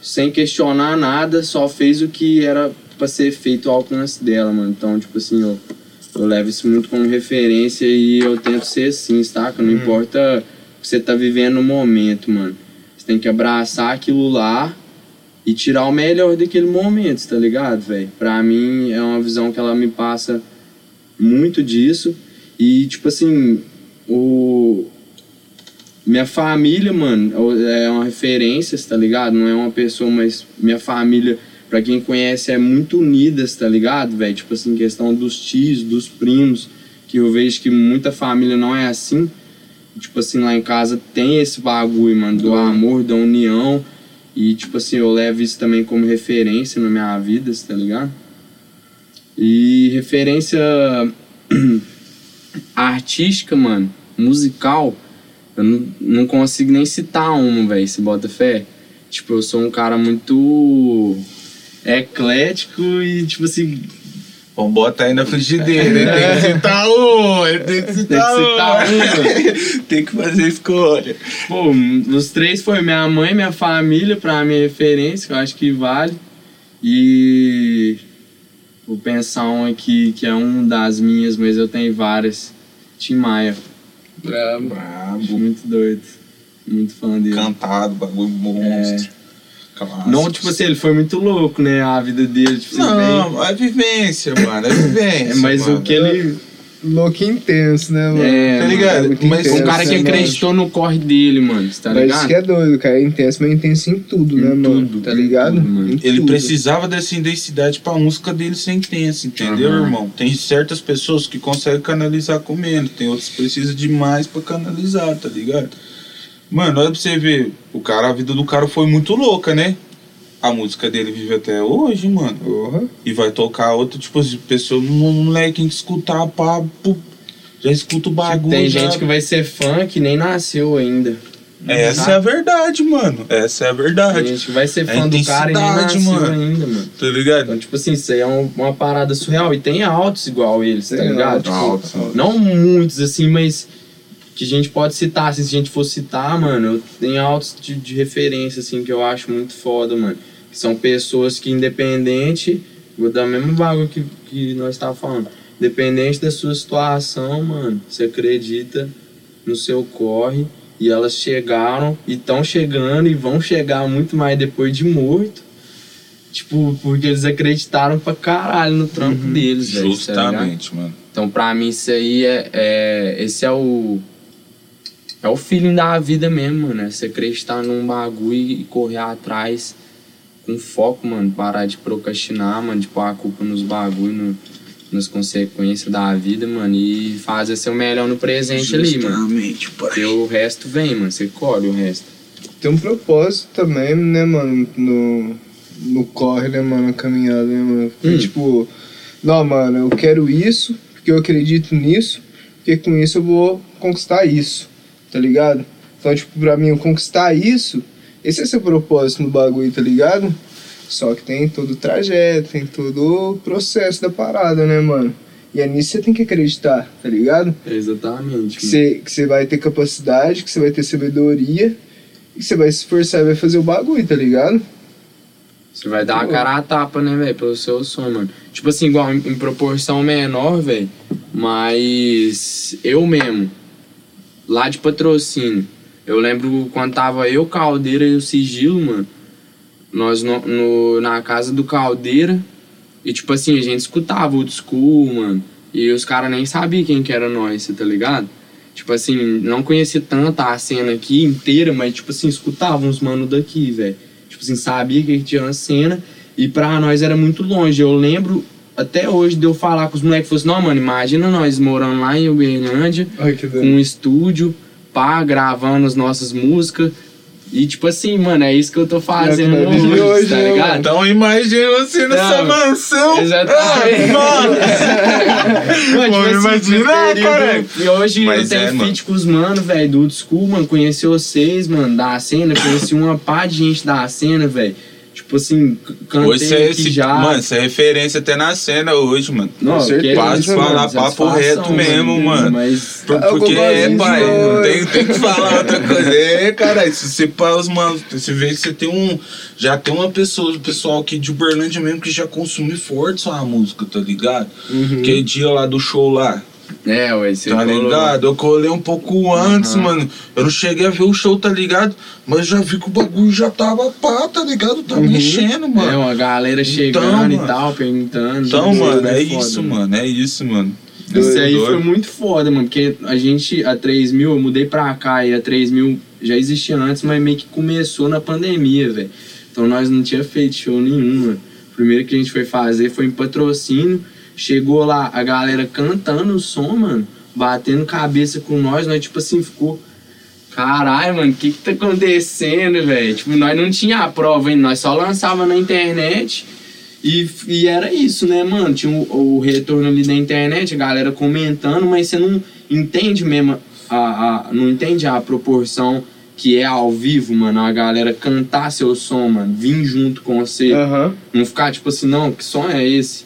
sem questionar nada, só fez o que era pra ser feito ao alcance dela, mano. Então, tipo assim, eu, eu levo isso muito como referência e eu tento ser assim, saca? Não importa o que você tá vivendo no momento, mano. Você tem que abraçar aquilo lá e tirar o melhor daquele momento, tá ligado, velho? Pra mim é uma visão que ela me passa muito disso. E, tipo assim, o. Minha família, mano, é uma referência, tá ligado? Não é uma pessoa, mas minha família, pra quem conhece, é muito unidas, tá ligado, velho? Tipo assim, questão dos tios, dos primos, que eu vejo que muita família não é assim. Tipo assim, lá em casa tem esse bagulho, mano, do amor, da união. E, tipo assim, eu levo isso também como referência na minha vida, tá ligado? E referência artística, mano, musical, eu não, não consigo nem citar uma, velho, se bota fé. Tipo, eu sou um cara muito eclético e, tipo assim, Vamos botar aí na frigideira. Ele tem que citar um, ele tem que citar Tem que citar um. tem que fazer escolha. Pô, os três foi minha mãe, minha família, pra minha referência, que eu acho que vale. E vou pensar um aqui que é um das minhas, mas eu tenho várias. Tim Maia. Brabo. Brabo. Muito doido. Muito fã dele. Cantado, bagulho monstro. Clássico. Não, tipo assim, ele foi muito louco, né? A vida dele, tipo assim, Não, é vivência, mano. É bem- vivência. É, mas mano. o que ele. Louco e intenso, né, mano? É, Tá ligado? muito Mas intenso, Um cara que né, mano? acreditou no corre dele, mano. Tá Mas ligado? isso que é doido, cara. É intenso, mas é intenso em tudo, Em né, mano? tudo, Tá em ligado? tudo, mano. Ele tudo. precisava dessa intensidade pra música dele ser intensa, entendeu, Aham. irmão? Tem certas pessoas que conseguem canalizar com menos, tem outras que precisam de mais pra canalizar, tá ligado? Mano, olha pra você ver, o cara, a vida do cara foi muito louca, né? A música dele vive até hoje, mano. Porra. E vai tocar outra, tipo assim, pessoa, um moleque tem que escutar papo, já escuta o bagulho. Tem já- gente que vai ser fã que nem nasceu ainda. Essa é a verdade, mano. Essa é a Tem verdade. gente que vai ser É fã do cara e nem nasceu mano. ainda, mano. Tá ligado? Então, tipo assim, isso aí é um- uma parada surreal. E tem altos igual eles, tá Tem ligado? altos, Tipo, altos. Não muitos, assim, mas que a gente pode citar. assim, se a gente for citar, mano, eu tenho altos de, de referência, assim, que eu acho muito foda, mano. Que são pessoas que, independente, vou dar o mesmo bagulho que, que nós estávamos falando. Independente da sua situação, mano, você acredita no seu corre. E elas chegaram e estão chegando e vão chegar muito mais depois de morto. Tipo, porque eles acreditaram pra caralho no trampo deles, velho. tá? Justamente, mano. Então, pra mim, isso aí é, é. Esse é o. É o feeling da vida mesmo, mano. É você acreditar num bagulho e correr atrás com foco, mano. Parar de procrastinar, mano. De pôr a culpa nos bagulhos, no, nas consequências da vida, mano. E fazer seu melhor no presente ali, mano. Justamente, pai. Porque o resto vem, mano. Você colhe o resto. Tem um propósito também, né, mano? No, no corre, né, mano? Na caminhada, né, mano? Porque, Hum. Tipo, não, mano, eu quero isso, porque eu acredito nisso, porque com isso eu vou conquistar isso, tá ligado? Então, tipo, pra mim, eu conquistar isso, esse é seu propósito no bagulho, tá ligado? Só que tem todo o trajeto, tem todo o processo da parada, né, mano? E é nisso que você tem que acreditar, tá ligado? Exatamente. Que você, que você vai ter capacidade, que você vai ter sabedoria, e que você vai se esforçar e vai fazer o bagulho, tá ligado? Você vai dar a Pô. cara a tapa, né, velho, pelo seu sonho, mano. Tipo assim, igual em, em proporção menor, velho. Mas eu mesmo, lá de patrocínio, eu lembro quando tava eu, Caldeira e o Sigilo, mano. Nós no, no- na casa do Caldeira. E tipo assim, a gente escutava o school, mano. E os caras nem sabiam quem que era nós, tá ligado? Tipo assim, não conhecia tanto a cena aqui inteira, mas tipo assim, escutava uns mano daqui, velho. Tipo assim, sabia que tinha uma cena e pra nós era muito longe. Eu lembro até hoje de eu falar com os moleques, falei assim, não, mano, imagina nós morando lá em Uberlândia, com um estúdio, pá, gravando as nossas músicas. E tipo assim, mano, é isso que eu tô fazendo É hoje, hoje, tá né, ligado? mano? Então imagina você nessa Não. mansão. Exatamente. Ah, Mano, Pô, tipo assim, imagina, no período- cara. E hoje Mas eu é, tenho mano. feat com os mano, velho, do old school, mano. Conheci vocês, mano, da cena. Conheci uma pá de gente da cena, velho. Tipo assim, cantei Hoje você é, esse, já. mano, você é referência até na cena hoje, mano. não, com certeza, que Quase falar mano, papo reto mesmo, mano. Mas. Por- o Porque é, pai, não tem, tem que falar outra coisa. É, cara, se você os manos, você vê que você tem um. Já tem uma pessoa, o pessoal aqui de Uberlândia mesmo que já consome forte sua música, tá ligado? Uhum. Aquele dia lá do show lá, É, ué, você tá colou- ligado? Eu colei um pouco antes, Aham. mano. Eu não cheguei a ver o show, tá ligado? Mas já vi que o bagulho já tava pá, tá ligado? Tá Uhum. mexendo, mano. É, uma galera chegando Então, e mano. tal, perguntando. Então, mano, é foda, isso, mano. É isso, mano. Isso aí foi muito foda, mano, porque a gente, a 3000, eu mudei pra cá e a 3000 já existia antes, mas meio que começou na pandemia, velho. Então nós não tinha feito show nenhum, mano. O primeiro que a gente foi fazer foi em patrocínio. Chegou lá a galera cantando o som, mano, batendo cabeça com nós, nós tipo assim, ficou. Caralho, mano, o que que tá acontecendo, velho? Tipo, nós não tinha a prova ainda, nós só lançava na internet e, e era isso, né, mano? Tinha o, o retorno ali da internet, a galera comentando, mas você não entende mesmo, a, a, não entende a proporção que é ao vivo, mano, a galera cantar seu som, mano, vir junto com você. Aham. Não ficar tipo assim, não, que som é esse?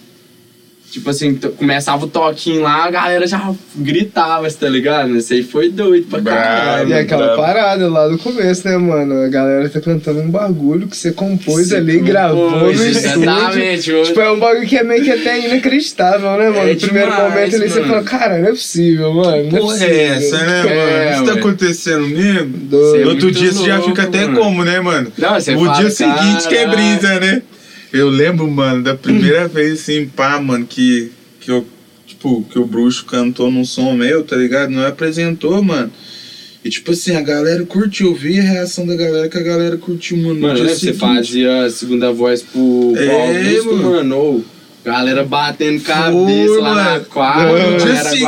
Tipo assim, começava o toquinho lá, a galera já gritava, tá ligado? Esse aí foi doido pra Bravo. caralho. E é aquela brabo. parada lá do começo, né, mano? A galera tá cantando um bagulho que você compôs ali, gravou no compôs. Exatamente. hoje- Tipo, é um bagulho que é meio que até inacreditável, né, mano? É no primeiro demais, momento ali você fala, cara, não é possível, mano. Não é Porra possível. é essa, né, É, mano? Isso tá acontecendo mesmo? É Outro dia você já louco, fica até mano. como, né, mano? Não, você o fala, dia seguinte que é brisa, né? Eu lembro, mano, da primeira vez assim, pá, mano, que, que eu, tipo, que o bruxo cantou num som meu, tá ligado? Não apresentou, mano. E tipo assim, a galera curtiu, eu vi a reação da galera que a galera curtiu, mano. no Mano, que você seguinte. fazia a segunda voz pro, É, Augusto, mano. mano? Ô, galera batendo cabeça Foi, lá na mano. quadra, No dia seguinte,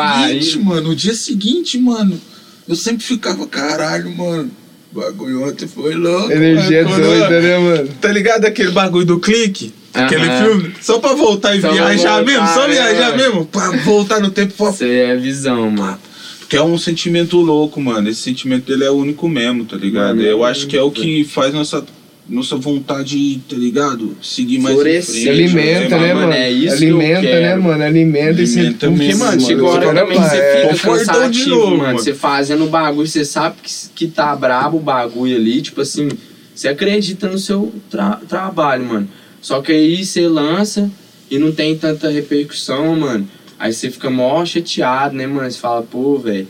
guaí. mano, no dia seguinte, mano, eu sempre ficava, caralho, mano, bagulho ontem foi louco. Energia mano, doida, né, mano? Tá ligado aquele bagulho do clique? Aquele filme? Só pra voltar e Só viajar voltar, mesmo? Só é, viajar mesmo? Pra voltar no tempo. Pra... Você é visão, mano. Porque é um sentimento louco, mano. Esse sentimento dele é único mesmo, tá ligado? Mano, Eu é acho que é o que faz nossa, nossa vontade, tá ligado? Seguir mais Florescer, em Se frente. alimenta, né, mano, mano? é isso que eu Alimenta, né, mano? Alimenta e você. Alimenta Porque, mesmo, mano, chegou a hora Você também que você é, fica cansativo, novo, mano. mano. Você fazendo o bagulho, você sabe que, que tá brabo o bagulho ali, tipo assim, você acredita no seu tra- trabalho, mano. Só que aí você lança e não tem tanta repercussão, mano. Aí você fica mó chateado, né, mano? Você fala, pô, velho,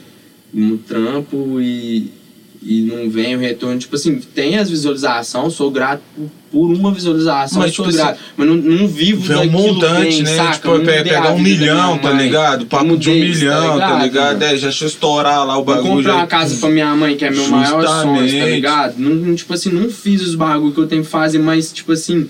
um trampo e, e não vem o retorno. Tipo assim, tem as visualizações, sou grato por, uma visualização, Mas, sou tipo grato. Mas não, não vivo Vê um daquilo montante, bem, né? saca? tipo, pegar um vida da milhão, tá ligado? Papo de um isso, milhão, tá ligado, ligado? mano? É, já deixa eu estourar lá o Vou bagulho. comprar já- uma casa pra minha mãe, que é meu maior sonho, tá Justamente. ligado? Não, não, tipo assim, não fiz os bagulho que eu tenho que fazer, mas, tipo assim,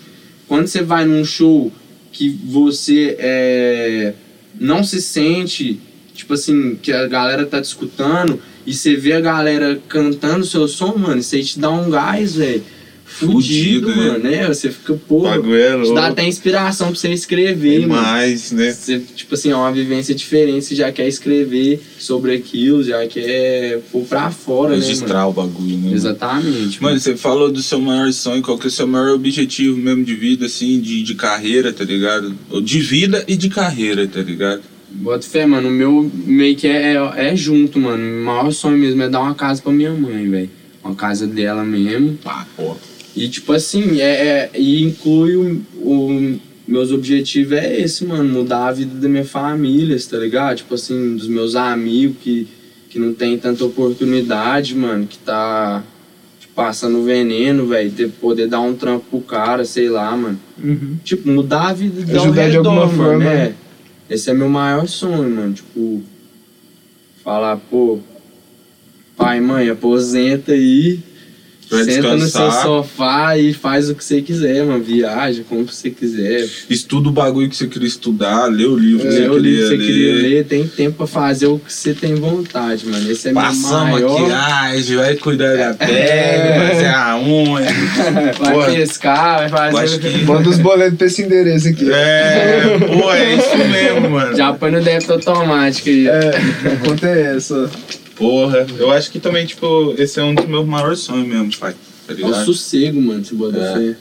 quando você vai num show que você é, não se sente, tipo assim, que a galera tá te escutando e você vê a galera cantando seu som, mano, isso aí te dá um gás, velho. fudido, Fudido, né? mano, né? Você fica, pô, O bagulho é te dá até inspiração pra você escrever, mano. Demais, né? Você, tipo assim, é uma vivência diferente, você já quer escrever sobre aquilo, já quer pôr pra fora, né, Registrar o bagulho, né? mano? mano? Exatamente. Mano, você falou do seu maior sonho, qual que é o seu maior objetivo mesmo de vida, assim, de, de carreira, tá ligado? De vida e de carreira, tá ligado? Bota fé, mano. O meu meio que é, é, é junto, mano. O maior sonho mesmo é dar uma casa pra minha mãe, velho. Uma casa dela mesmo. Pá, pô. E tipo assim, é, é- e inclui o, o- meus objetivos é esse, mano, mudar a vida da minha família, tá ligado? Tipo assim, dos meus amigos que, que não tem tanta oportunidade, mano, que tá tipo, passando veneno, velho, ter poder dar um trampo pro cara, sei lá, mano. Uhum. Tipo, mudar a vida de Ajudar de alguma forma, É. Esse é meu maior sonho, mano. Tipo, falar, pô, pai, mãe, aposenta aí. Vai senta no seu descansar. sofá e faz o que você quiser, mano. Viaja, como você quiser. Estuda o bagulho que você queria estudar, lê o livro que Lê você o livro queria que você queria ler. tem tempo pra fazer o que você tem vontade, mano. Esse é Passar meu maior. maquiagem, vai cuidar da pele, É. fazer a unha. Vai Porra. pescar, vai fazer. que. Manda os boletos pra esse endereço aqui. É, pô, é isso mesmo, mano. Já põe no débito automático aí. É, a conta é essa. Porra, eu acho que também, tipo, esse é um dos meus maiores sonhos mesmo, pai. Tá É o ligado? sossego, mano, se bota É. fé.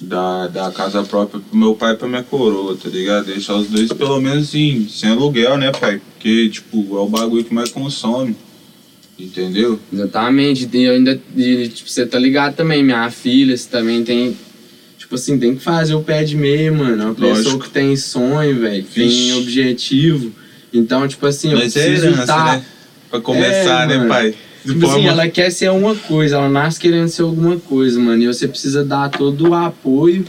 Da, da casa própria pro meu pai e pra minha coroa, tá ligado? Deixar os dois pelo menos assim, sem aluguel, né, pai? Porque, tipo, é o bagulho que mais consome. Entendeu? Exatamente, e ainda, e, tipo, você tá ligado também, minha filha, você também tem, tipo assim, tem que fazer o pé de meia, mano, é uma pessoa Lógico. que tem sonho, velho, tem objetivo, então, tipo assim, eu Mas é preciso herança, tá, né? Pra começar, É, né, mano. pai? tipo Pô, assim, ela quer ser uma coisa, ela nasce querendo ser alguma coisa, mano, e você precisa dar todo o apoio,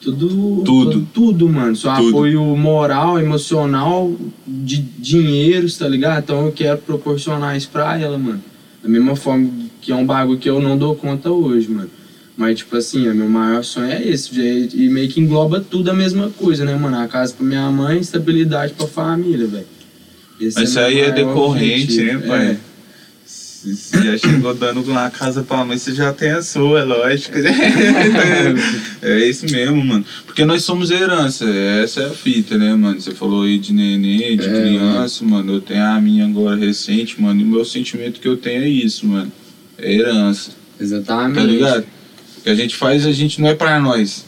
tudo, Tudo. tudo, mano, seu Tudo. apoio moral, emocional, de dinheiros, tá ligado? Então eu quero proporcionar isso pra ela, mano. Da mesma forma que é um bagulho que eu não dou conta hoje, mano. Mas, tipo assim, meu maior sonho é esse. já- E meio que engloba tudo a mesma coisa, né, mano? A casa pra minha mãe, estabilidade pra família, velho. Esse Mas isso aí é maior decorrente, objetivo. né, pai? Se se já chegou dando lá a casa pra mãe, você já tem a sua, é lógico. é isso mesmo, mano. Porque nós somos herança, essa é a fita, né, mano? Você falou aí de neném, de É, criança, mano. Eu tenho a minha agora recente, mano. E o meu sentimento que eu tenho é isso, mano. É herança, É, exatamente. tá ligado? O que a gente faz, a gente não é pra nós.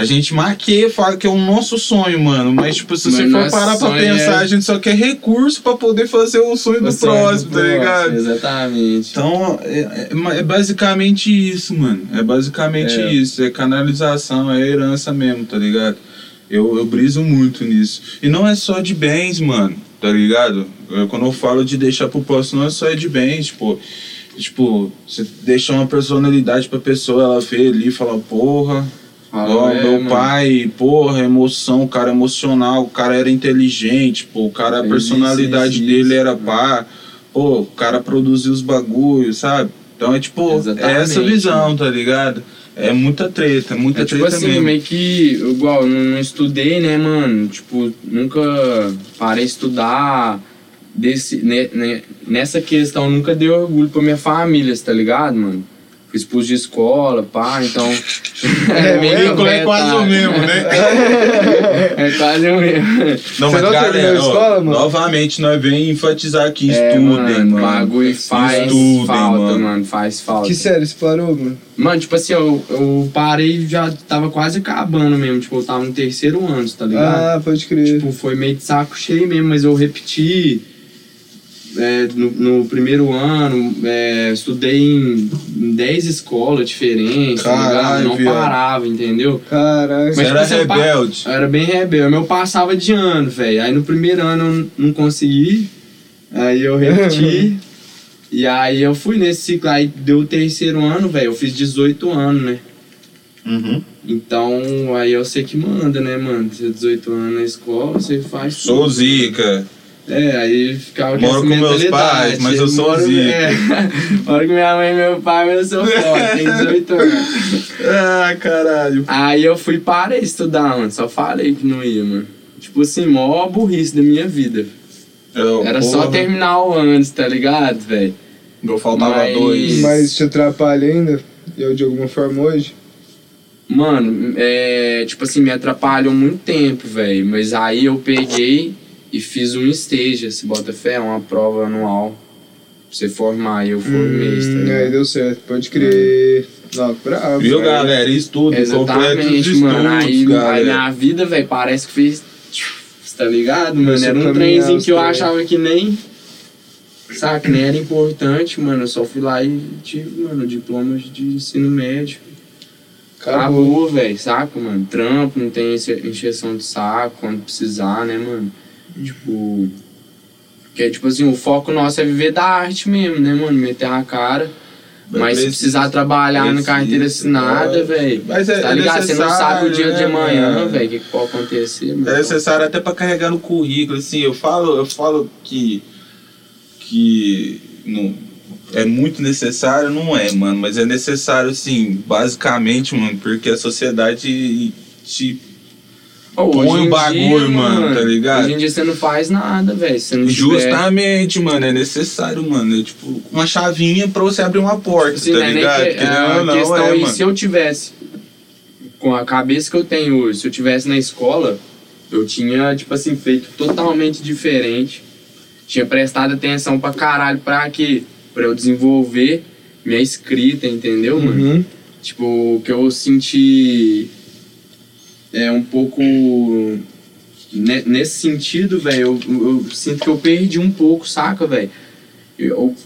A gente maqueia, fala que é o nosso sonho, mano. Mas, tipo, se você for parar pra pensar, é- a gente só quer recurso pra poder fazer o sonho do O sonho próximo, tá ligado? Exatamente. Então, é, é- é basicamente isso, mano. É basicamente É. isso. É canalização, é herança mesmo, tá ligado? Eu, eu briso muito nisso. E não é só de bens, mano, tá ligado? Eu- quando eu falo de deixar pro próximo, não é só de bens, tipo. Tipo, você deixa uma personalidade pra pessoa, ela vê ali e fala, porra, Fala, Ó, é, meu mano. pai, porra, emoção, o cara emocional, o cara era inteligente, pô, o cara, a personalidade isso, dele isso, era mano. pá, pô, o cara produziu os bagulhos, sabe? Então é tipo, Exatamente, é essa visão, tá ligado? É muita treta, muita É tipo treta assim, mesmo. meio que, igual, não, não estudei, né, mano? Tipo, nunca parei de estudar desse, né, né, nessa questão, nunca dei orgulho pra minha família, tá ligado, mano? Fui expulso de escola, pá, então. É, meio mesmo, que é quase o mesmo, né? É quase o mesmo. Não, Você mas não galera, ó, escola, mano? novamente nós vem enfatizar aqui, É, estudem, mano, bagulho faz Estudem, falta, mano. mano. faz falta. Que série você parou, mano? Mano, tipo assim, eu, eu parei já tava quase acabando mesmo, tipo, eu tava no terceiro ano, tá ligado? Ah, pode crer. Tipo, foi meio de saco cheio mesmo, mas eu repeti é, no, no primeiro ano, é, estudei em, em 10 escolas diferentes, tá ligado? Caralho, Não viado. parava, entendeu? Caraca. Você Mas, era tipo, você pa- rebelde. Eu era bem rebelde, mas eu passava de ano, velho. Aí no primeiro ano eu não consegui, aí eu repeti. e aí eu fui nesse ciclo, aí deu o terceiro ano, velho, eu fiz 18 anos, né? Uhum. Então, aí eu sei que manda, né, mano? Você 18 anos na escola, você faz Sou tudo. zica. É, aí ficava com Moro com meus pais, mas eu sou moro, zica. É, moro com minha mãe e meu pai, mas eu sou forte, tenho 18 anos. Ah, caralho. Aí eu fui para estudar, mano. Só falei que não ia, mano. Tipo assim, mó burrice da minha vida. Eu, Era só porra, terminar o antes, tá ligado, velho? Eu faltava Mas- dois. Mas te atrapalha ainda? atrapalhou de alguma forma hoje? Mano, é, tipo assim, me atrapalhou muito tempo, velho. Mas aí eu peguei e fiz um stage, esse bota fé, uma prova anual. Pra você formar, e eu formei, tá Hum, ligado? aí deu certo, pode crer. Não, bravo. Viu, galera? Estudo, Exatamente, estudos, mano. Aí, aí galera. minha vida, velho, parece que fez. Tá ligado, mano? Começou Era a um trenzinho que eu achava que nem. Saca, nem era importante, mano. Eu só fui lá e tive, mano, diplomas de ensino médio. Acabou. Acabou, velho, saca, mano? Trampo, não tem encheção de saco quando precisar, né, mano? Tipo. Que é tipo assim, o foco nosso é viver da arte mesmo, né, mano? Meter a cara. Mas se Precisa- precisar trabalhar na precisa, carteira assinada, é. velho. Mas é- tá é ligado? Você não sabe o dia de né, amanhã, mano? velho, o que, que pode acontecer, mano. É necessário até pra carregar no currículo, assim, eu falo, eu falo que que não é muito necessário, não é, mano, mas é necessário assim, basicamente, mano, porque a sociedade te Põe o bagulho, mano, tá ligado? Hoje em dia você não faz nada, velho. Não tiver- Justamente, mano, é necessário, mano. É tipo uma chavinha pra você abrir uma porta, Assim, tá né, ligado? que- ou não, questão é, mano. se eu tivesse, com a cabeça que eu tenho hoje, se eu tivesse na escola, eu tinha, tipo assim, feito totalmente diferente. Tinha prestado atenção pra caralho pra quê? Pra eu desenvolver minha escrita, entendeu, mano? Uhum. Tipo, o que eu senti é um pouco. ne- Nesse sentido, velho, eu, eu sinto que eu perdi um pouco, saca, velho?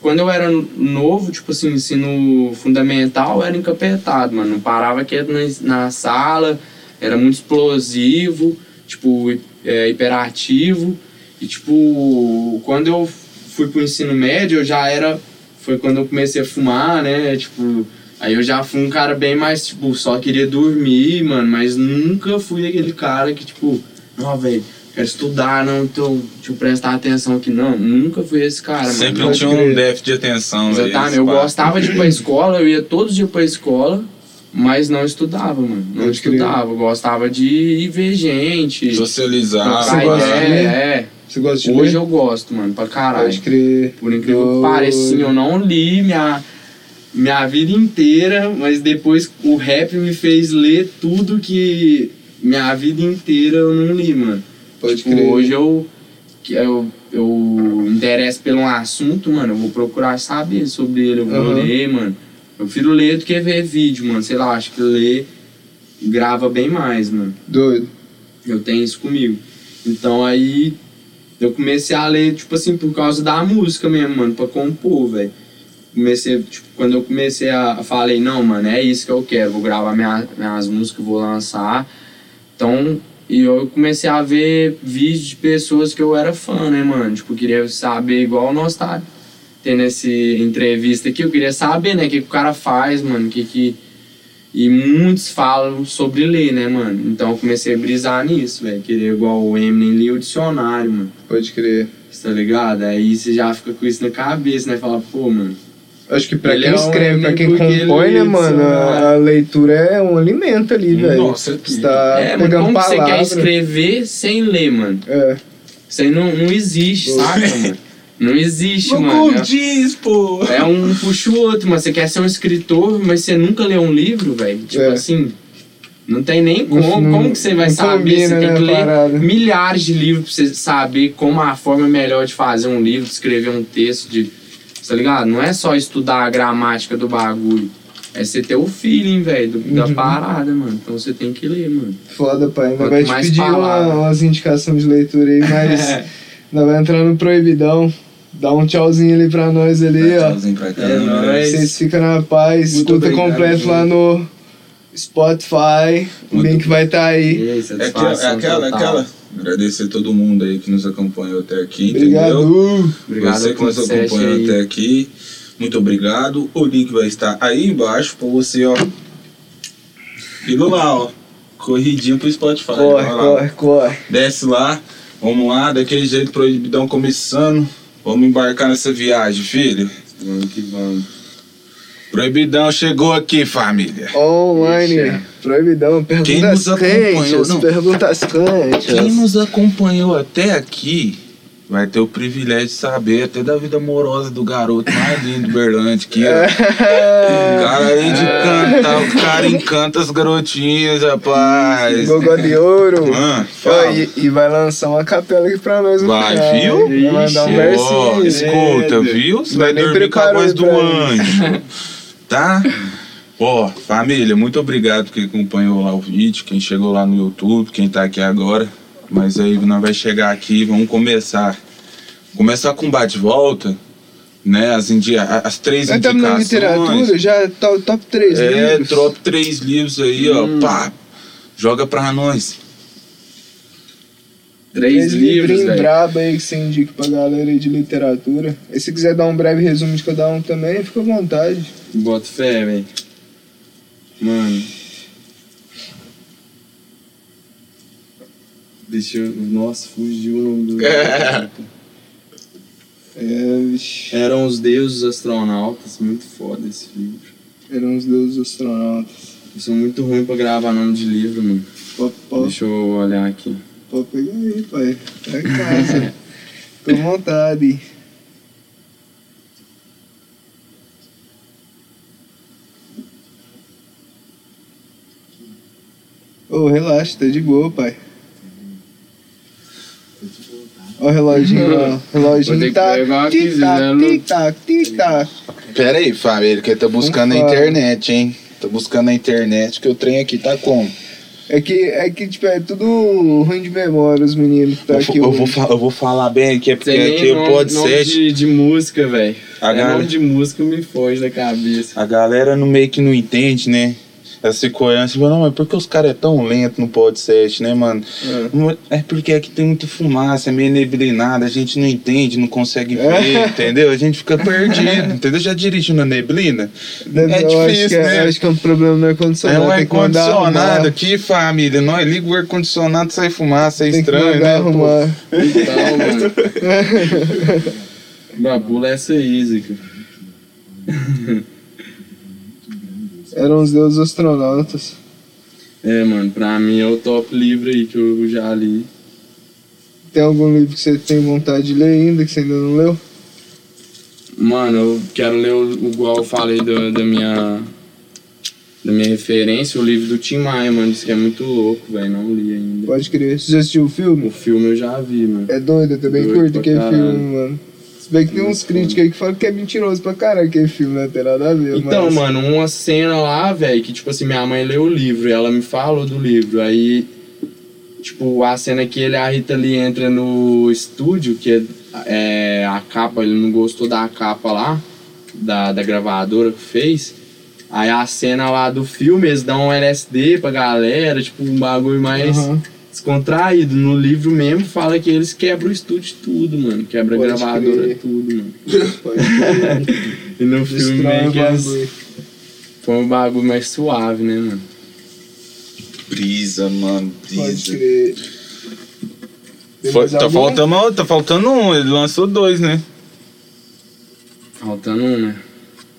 Quando eu era novo, tipo assim, ensino fundamental, eu era encapetado, mano. Não parava quieto na, na sala, era muito explosivo, tipo, é, hiperativo. E, tipo, quando eu fui pro ensino médio, eu já era. Foi quando eu comecei a fumar, né? Tipo, aí eu já fui um cara bem mais, tipo, só queria dormir, mano, mas nunca fui aquele cara que, tipo, não, velho, quero estudar, não, então, deixa eu prestar atenção aqui. Não, nunca fui esse cara, Sempre mano. tinha pode um déficit de atenção. velho, Exatamente, eu gostava de ir pra escola, eu ia todos os dias pra escola, mas não estudava, mano. Não crer. estudava, eu gostava de ir ver gente, Socializar. Você gosta de ler? é. Você gosta de Hoje ler? eu gosto, mano, pra caralho. Pode crer. Por incrível que Eu- pareça, sim, eu não li minha, minha vida inteira, mas depois o rap me fez ler tudo que minha vida inteira eu não li, mano. Pode Tipo, crer. hoje eu, que eu, eu interesso por um assunto, mano, eu vou procurar saber sobre ele, eu vou Aham. ler, mano. Eu prefiro ler do que ver vídeo, mano. Sei lá, acho que ler grava bem mais, mano. Doido. Eu tenho isso comigo. Então aí eu comecei a ler, tipo assim, por causa da música mesmo, mano, pra compor, velho. Comecei, tipo, quando eu comecei a. Falei, não, mano, é isso que eu quero, vou gravar minha, minhas músicas, vou lançar. Então, e eu comecei a ver vídeos de pessoas que eu era fã, né, mano? Tipo, queria saber, igual nós tá tendo essa entrevista aqui, eu queria saber, né, o que, que o cara faz, mano, o que que. E muitos falam sobre ler, né, mano? Então eu comecei a brisar nisso, velho. Querer igual o Eminem ler o dicionário, mano. Pode crer. Tá ligado? Aí você já fica com isso na cabeça, né? Fala, pô, mano. Acho que pra Ele quem é um escreve, pra quem compõe, né, mano, a, a leitura é um alimento ali, velho. Nossa, Você tá é, pegando como que você palavra. quer escrever sem ler, mano? É. Isso aí não, não existe, saca, mano? Não existe, Não mano. diz, pô. É um puxa o outro, mano. Você quer ser um escritor, mas você nunca leu um livro, velho? Tipo É. assim. Não tem nem como. não- como que você vai saber? combina, você tem né, que ler parada. milhares de livros pra você saber como a forma melhor de fazer um livro, de escrever um texto, de. Tá ligado? Não é só estudar a gramática do bagulho. É você ter o feeling, velho, da Uhum. parada, mano. Então você tem que ler, mano. Foda, pai. Ainda vai te pedir uma- umas indicações de leitura aí, mas ainda vai entrar no proibidão. Dá um tchauzinho ali pra nós ali, ó. Tchauzinho pra É câmera. nóis. Vocês ficam na paz. Muito Escuta obrigado, completo lá no Spotify. O Muito link vai estar aí. E aí, É aquela, é aquela, total. aquela. Agradecer todo mundo aí que nos acompanhou até aqui, Obrigado. entendeu? Obrigado você que nos acompanhou aí. até aqui, muito obrigado. O link vai estar aí embaixo pra você, ó. Indo lá, ó. Corridinho pro Spotify. Corre, corre, corre. Desce lá, vamos lá, daquele jeito proibidão começando. Vamos embarcar nessa viagem, filho. Vamos que vamos. Proibidão chegou aqui, família. Online, Deixa. Proibidão, Quem nos acompanhou, quentes, não. perguntas quentes. Quem nos acompanhou até aqui, vai ter o privilégio de saber até da vida amorosa do garoto mais lindo do Berlândia aqui, ó. O cara, além de cantar, o cara encanta as garotinhas, rapaz. Gogó de ouro. Ah, Ó, e, e vai lançar uma capela aqui pra nós Vai, final. viu? Vai mandar um Ó, versinho. escuta, viu? Você vai Nem dormir com a voz do anjo. Tá? Ó, família, muito obrigado quem acompanhou lá o vídeo, quem chegou lá no YouTube, quem tá aqui agora. Mas aí nós vai chegar aqui, vamos começar. Começar com bate-volta, né? As, indi as três Nós estamos na indicações. literatura, já top, top 3 É, livros. top três livros aí, ó. Hum. Pá, joga pra nós. Três livros, livrinhos velho. brabo aí que você indica pra galera aí de literatura. E se quiser dar um breve resumo de cada um também, fica à vontade. Bota fé, velho. Mano. Deixa eu. Nossa, fugiu o nome do. É. É, Eram os deuses astronautas, muito foda esse livro. eram os deuses astronautas. Eu sou muito ruim pra gravar nome de livro, mano. Deixa eu olhar aqui. pode pegar aí, pai. Tá em casa. Tô à vontade. Ô, relaxa, tá de boa, pai. Ó o reloginho, ó. O Reloginho tá tic-tac, né, tic-tac, tic-tac. Pera aí, família, que tá buscando na falar. internet, hein? Tô buscando na internet que o trem aqui tá como? É que, é que, tipo, é tudo ruim de memória, os meninos que tá eu, aqui vou, eu, hoje. vou, eu vou falar bem aqui, é porque Tem nem aqui o nome, Pod nome 7, de, de música, velho. A É galera- nome de música me foge da cabeça. a galera no meio que não entende, né? Essa coerência, fala, não, mas por que os caras é tão lento no Pod 7, né, mano? É porque aqui tem muita fumaça, é meio neblinada, a gente não entende, não consegue ver, É. entendeu? A gente fica perdido, entendeu? Já dirigiu na neblina? Deve- é eu acho difícil, que é, né? Acho que é um problema no É ar-condicionado. um tem que mandar ar-condicionado aqui, família. Nós liga o ar-condicionado, sai fumaça, é Tem estranho, né? arrumar. Então, mano. Babula essa aí, Zica. Eram os deuses astronautas. É, mano, pra mim é o top livro aí que eu já li. Tem algum livro que você tem vontade de ler ainda, que você ainda não leu? Mano, eu quero ler o, igual eu falei da, da minha. Da minha referência, o livro do Tim Maia, mano. Diz que é muito louco, velho. Não li ainda. Pode crer. Você já assistiu o filme? O filme eu já vi, mano. É doido, eu também Doido curto aquele caralho. filme, mano. Se bem que tem uns críticos aí que falam que é mentiroso pra caralho aquele filme, não tem nada a ver. Então, mas... mano, uma cena lá, velho, que tipo assim, minha mãe leu o livro e ela me falou do livro. Aí, tipo, a cena que ele a Rita ali entra no estúdio, que é, é a capa, ele não gostou da capa lá, da, da gravadora que fez. Aí a cena lá do filme, eles dão um LSD pra galera, tipo, um bagulho mais Aham. Descontraído. No livro mesmo fala que eles quebram o estúdio tudo, mano. Quebra a Pode gravadora crer. tudo, mano. Pode crer. E no filme meio que eles bagulho. foi um bagulho mais suave, né, mano? Brisa, mano, Pode brisa. crer. Tem Foi- tá, algum? faltando, tá faltando um, ele lançou dois, né? Faltando um, né?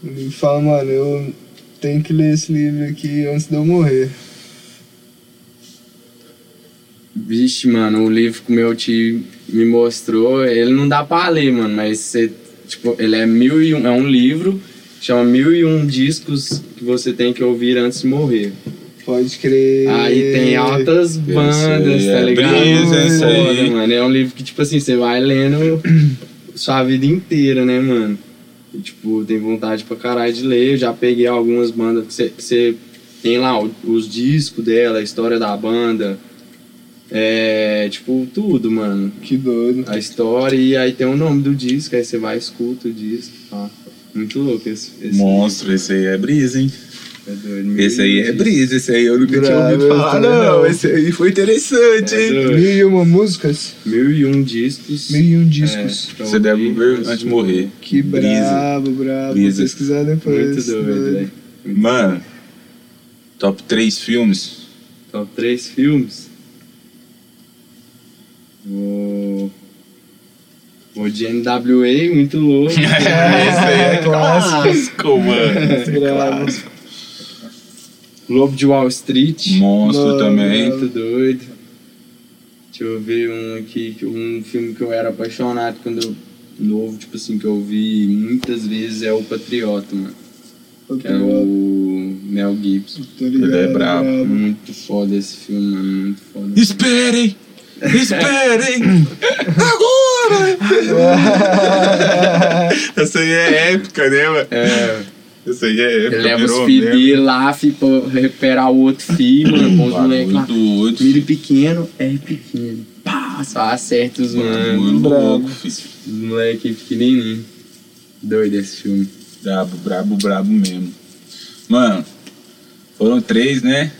Ele fala, mano, eu tenho que ler esse livro aqui antes de eu morrer. Vixe, mano, o livro que o meu tio me mostrou, ele não dá pra ler, mano, mas você, tipo, ele é mil e um, é um livro, chama Mil e Um Discos que você tem que ouvir antes de morrer. Pode crer. Aí tem altas bandas, tá é ligado? brisa, esse Foda, mano. É um livro que, tipo assim, você vai lendo sua vida inteira, né, mano? E, tipo, tem vontade pra caralho de ler. Eu já peguei algumas bandas que você- tem lá os discos dela, a história da banda. É, tipo, tudo, mano. Que doido. A história e aí tem o nome do disco, aí você vai e escuta o disco. Muito louco esse. esse Monstro, esse aí é brisa, hein? É doido. Esse aí é brisa, esse aí eu nunca tinha ouvido falar, não. não. Esse aí foi interessante, É hein? Mil e uma músicas, Mil e um discos. mil e um discos. É, Você deve ver antes de morrer. Que Brisa. brabo, brabo. Brisa. Vou pesquisar depois. Muito doido, velho. Mano, top 3 filmes. Top 3 filmes. Vou. Vou de NWA, muito louco. esse aí é clássico. mano. Esse é. Lobo de Wall Street. Monstro Mano, também. Muito doido. Deixa eu ver um aqui, um filme que eu era apaixonado quando eu novo, tipo assim, que eu vi muitas vezes é o Patriota, mano. Que é o Mel Gibson. Ele é brabo. Muito foda esse filme, mano. Muito foda. Esperem! Esperem! Agora! Essa aí é épica, né, mano? É, Essa aí é épica. ele leva os filhos lá, fi, pra recuperar o outro filho, mano, com os moleques lá. doido. Filho pequeno é pequeno. Pá, só acerta os mano. Muito brabo. louco, filho. Os moleques pequenininhos. Doido esse filme. Brabo, brabo, brabo mesmo. Mano, foram três, né?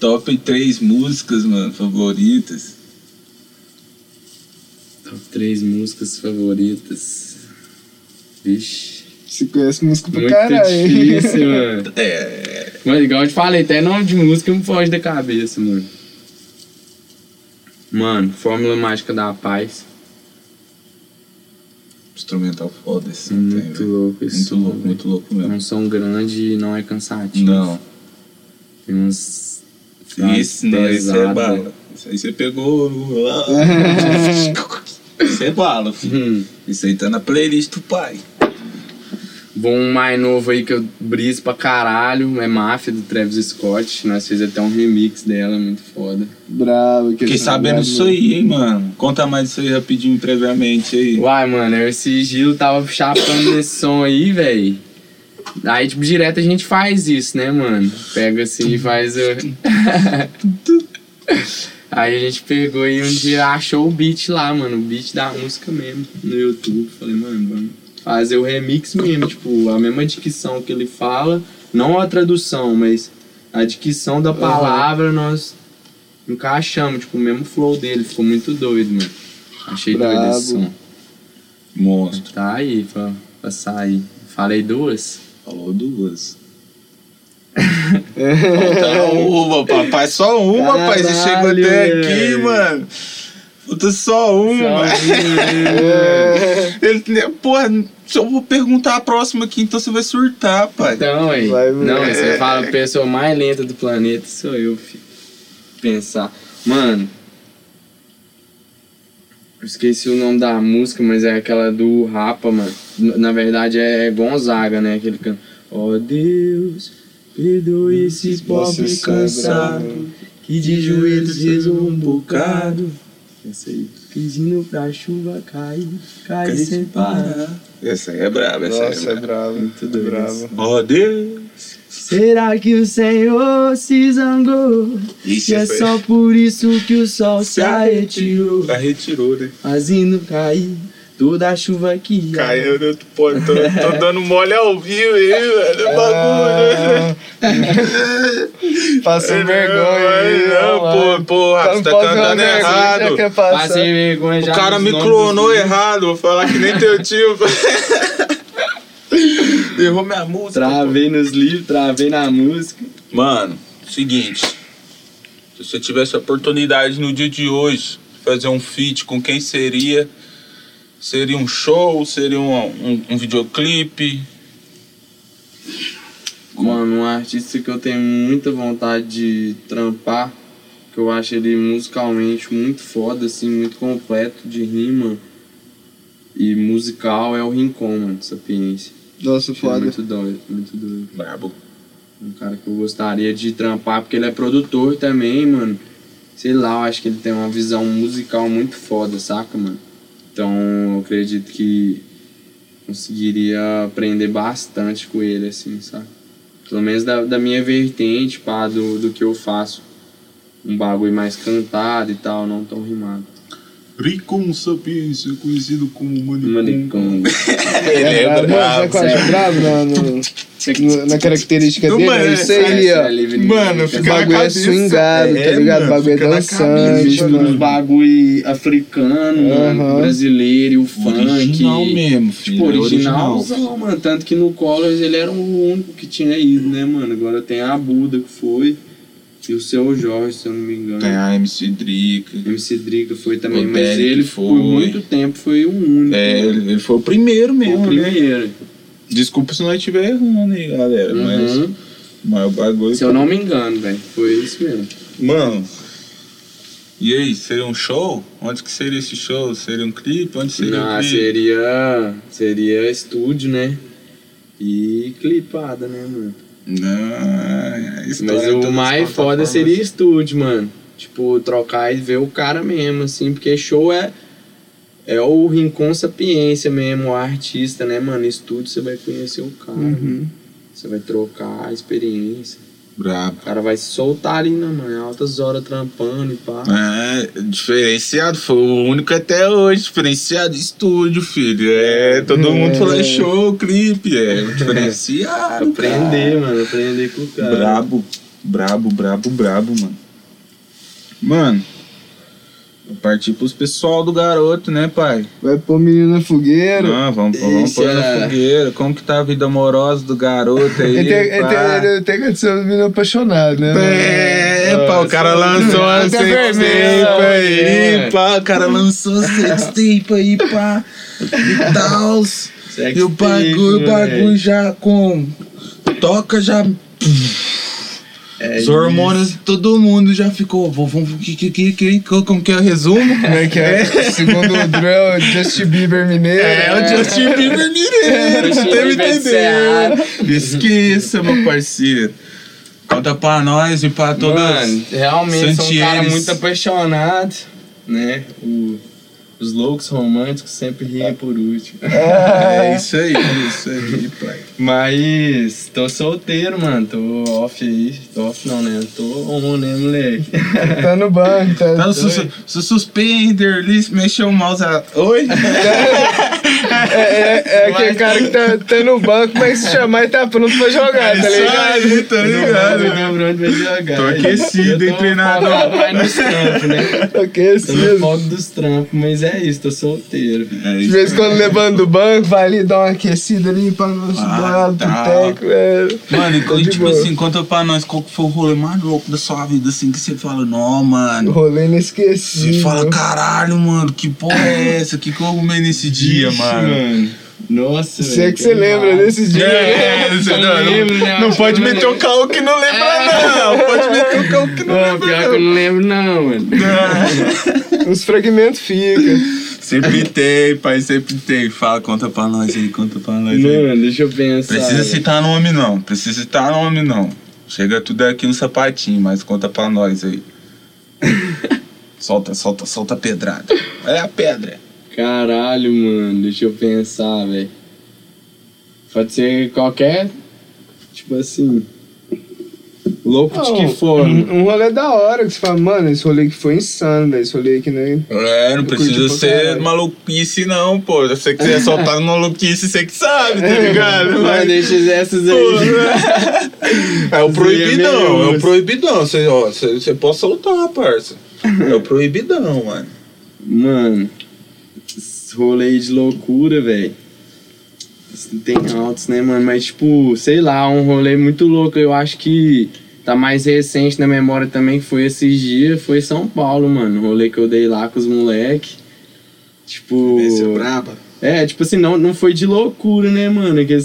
Top três músicas, mano, favoritas. Top três músicas favoritas. Vixe. Você conhece música pra Muito caralho. difícil, mano. É. Mas igual eu te falei, até nome de música me foge da cabeça, mano. Mano, Fórmula Mágica da Paz. Instrumental foda esse. não tem, Muito velho. louco esse Muito som, louco, velho. muito louco É mesmo. um som grande e não é cansativo. Não. Tem uns. Isso, não, isso é bala. Isso aí você pegou. Isso é bala, filho. Hum. Isso aí tá na playlist do pai. Bom, um mais novo aí que eu briso pra caralho é Máfia do Travis Scott. Nós fizemos até um remix dela, muito foda. Bravo. que Fiquei sabendo disso aí, hein, mano. Conta mais disso aí rapidinho, previamente aí. Uai, mano, eu esse Gil tava chapando nesse som aí, velho. Aí, tipo, direto a gente faz isso, né, mano? Pega assim e faz o. aí a gente pegou e um dia achou o beat lá, mano. O beat da música mesmo, no YouTube. Falei, mano, vamos fazer o remix mesmo, tipo, a mesma dicção que ele fala. Não a tradução, mas a dicção da palavra nós encaixamos, tipo, o mesmo flow dele. Ficou muito doido, mano. Achei doido esse Brabo. som. Monstro. Tá aí pra, pra sair. Falei duas? Falou duas. Falta uma, papai. Só uma, pai. Você chegou até aqui, mano. Falta só uma. Ele, né, porra, se eu vou perguntar a próxima aqui, então você vai surtar, pai. Então, aí. Vai, Não, você fala a pessoa mais lenta do planeta, sou eu, filho. Pensar. Mano. Eu esqueci o nome da música, mas é aquela do Rapa, mano. Na verdade é Gonzaga, né? Aquele canto. Ó Deus, perdoe esses pobres é cansados. Que de joelhos rezam um bocado. Essa aí. Pedindo pra chuva cair, cair sem parar. Essa aí é braba, essa Nossa, aí é é braba. bravo. Muito doido bravo. Ó Deus. Será que o Senhor se zangou? Ixi, E é só por isso que o sol se retirou, Já retirou, né? fazendo cair toda a chuva que há. Caiu, eu tô, pô, tô, tô dando mole ao vivo aí, velho. Bagulho. Ah, Passei vergonha aí. Não, mano. pô, porra, Tá você tá cantando já errado. passar. Passei vergonha já. O cara me clonou errado, vou falar que nem teu tio. Errou minha música. Travei nos livros, travei na música. Mano, seguinte. Se você tivesse a oportunidade no dia de hoje de fazer um feat, com quem seria? Seria um show? Seria um, um, um videoclipe? Mano, um artista que eu tenho muita vontade de trampar, que eu acho ele musicalmente muito foda, assim, muito completo de rima e musical é o Rincon, mano, Sapiência. Nossa, foda. Muito doido, muito doido. Brabo. Um cara que eu gostaria de trampar, porque ele é produtor também, mano. Sei lá, eu acho que ele tem uma visão musical muito foda, saca, mano? Então eu acredito que conseguiria aprender bastante com ele, assim, sabe? Pelo menos da, da minha vertente, pá, do, do que eu faço. Um bagulho mais cantado e tal, não tão rimado. Ricon Sapiência, conhecido como Manicom. Ele é brabo. brabo. Sabe qual é brabo na, no- na característica dele? mano, É isso aí, ó. Mano, fica na bagulho é cabeça. swingado, tá É, ligado? O mano, bagulho é dançante, cabeça, mano. Uns bagulho africano, mano, Aham. brasileiro, e o funk. Original mesmo, filho. Tipo, é originalzão, mano. Tanto que no Colors ele era o único que tinha ido, né, mano? Agora tem a Buda que foi. E o seu Jorge, se eu não me engano. Tem a MC Drica. MC Drica foi também, O mas Derek ele foi. por muito tempo foi o único. É, ele ele foi o primeiro Foi mesmo, o né? primeiro. Desculpa se nós estiver errando aí, galera. Mas, Uhum. mas o bagulho. Se eu não me engano, velho. Foi isso mesmo. Mano, E aí, seria um show? Onde que seria esse show? Seria um clipe? Onde seria Não, o clipe? seria. Seria estúdio, né? E clipada, né, mano? Não, Mas história o mais foda seria estúdio, mano. Tipo, trocar e ver o cara mesmo, assim, porque show é. É o Rincon Sapiência mesmo, o artista, né, mano? Estúdio você vai conhecer o cara. Uhum. Você vai trocar a experiência. Brabo. O cara vai soltar ali, né, mano? Altas horas trampando e pá. É, diferenciado, foi o único até hoje, diferenciado estúdio, filho. É, todo mundo É. falou show, clipe, é, diferenciado. Aprender, mano, aprender com o cara. cara. Brabo, brabo, brabo, brabo, mano. Mano, partir pros pessoal do garoto, né, pai? Vai pôr menino na fogueira. Não, vamos, vamos Deixa- pôr na fogueira. Como que tá a vida amorosa do garoto aí? Ele tem, ele pá? tem, ele tem que ser um menino apaixonado, né? mano? É, pá, o cara lançou uma sextape vermelho, aí, é. pá, o cara lançou sextape aí, pá, e tal. E o bagulho, o bagulho já com. Toca já. É Os hormônios, todo mundo já ficou. Vamos, que, que, que, que, como que é o resumo? Como é que é? Segundo o Drew, é Justin Bieber mineiro. É, o Justin Bieber mineiro, você me Bieber entendeu? Esqueça, meu parceiro. Conta pra nós e pra todas. Mano, realmente sou um cara Santieres. muito apaixonado, né? O- os loucos românticos sempre riem por último. É isso aí, é isso aí, pai. Mas tô solteiro, mano. Tô off aí. Tô off não, né? Tô on, né, moleque? Tá no banco, tá. Tá no sus su suspender, mexeu o mouse. a- Oi? É, é, é aquele cara que tá, tá no banco, mas se chamar e tá pronto pra jogar, tá É isso ligado? aí, tá ligado? Eu lembro onde vai jogar. Tô aquecido, hein, tô treinador? mais nos trampos, né? Tô no Aquecido. foco dos trampos, mas é isso, tô solteiro. É De vez em quando levando do banco, vai ali dar uma aquecida ali pra não Ah, tá. teco, é. Mano, e, Tô de tipo boa. assim, conta pra nós qual que foi o rolê mais louco da sua vida, assim, que você fala, não, mano. Rolê Você inesquecível. fala, caralho, mano, que porra é essa? Que que eu arrumei nesse dia, Ixi, mano? Nossa, Se é que você lembra desses dias. É, você Eu não, não, lembro, né? não Acho pode meter o carro que não lembra, não. Pode meter o carro que não Não, lembra, pior que eu não. não lembro não, mano. Os fragmentos ficam. Sempre tem, pai, sempre tem. Fala, conta pra nós aí, conta pra nós aí. Mano, deixa eu pensar. Precisa citar nome não, precisa citar nome não. Chega tudo aqui no sapatinho, mas conta pra nós aí. solta, solta, solta a pedrada. É a pedra. Caralho, mano, deixa eu pensar, velho. Pode ser qualquer. Tipo assim. Louco de que forma. Um, um rolê da hora que você fala, mano, esse rolê que foi insano, velho. Esse rolê que nem. É, não precisa ser caralho. maluquice não, pô. Se você quiser soltar maluquice, você que sabe, tá ligado? Mas deixa essas aí. pô, né? É o aí é proibidão, é o proibidão. Você, ó, você, você pode soltar, parça. É o proibidão, mano. Mano, esse rolê aí de loucura, velho. Tem altos, né, mano? Mas, tipo, sei lá, um rolê muito louco. Eu acho que tá mais recente na memória também, que foi esses dias, foi São Paulo, mano. O rolê que eu dei lá com os moleque. Tipo. Esse é braba. É, tipo assim, não, não foi de loucura, né, mano? Que,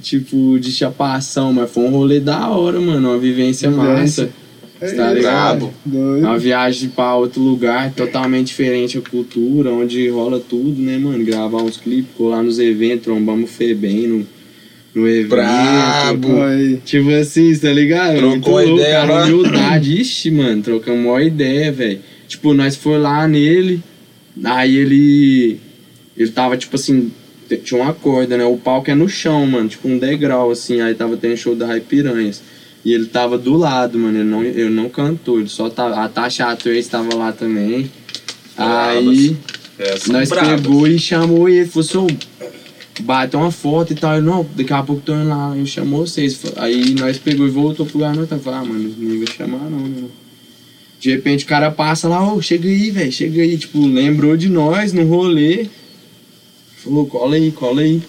tipo, de chapação, mas foi um rolê da hora, mano. Uma vivência Vivência. massa. Tá ligado? Doido. Uma viagem pra outro lugar, totalmente diferente a cultura, onde rola tudo, né, mano? Gravar uns clipes, colar nos eventos, trombamos o Febem no, no evento. Brabo. Tipo assim, tá ligado? Trocou Muito a louco, ideia cara, lá. humildade. Ixi, mano, trocamos uma ideia, velho. Tipo, nós foi lá nele, aí ele. Ele tava, tipo assim, tinha uma corda, né? O palco é no chão, mano, tipo um degrau, assim. Aí tava tendo show da Rai Piranhas. E ele tava do lado, mano. Ele não, ele não cantou, ele só tava. A Tasha Trace tava lá também. Aí. Essa Nós braba. pegou e chamou ele, falou assim, "Ô, bate uma foto e tal. Ele, não, daqui a pouco tô indo lá. Eu chamou vocês. Aí nós pegou e voltou pro lugar, não? Falei, ah, mano, não vai chamar não, né? De repente o cara passa lá, ô, chega aí, velho, chega aí. Tipo, lembrou de nós no rolê. Falou, cola aí, cola aí.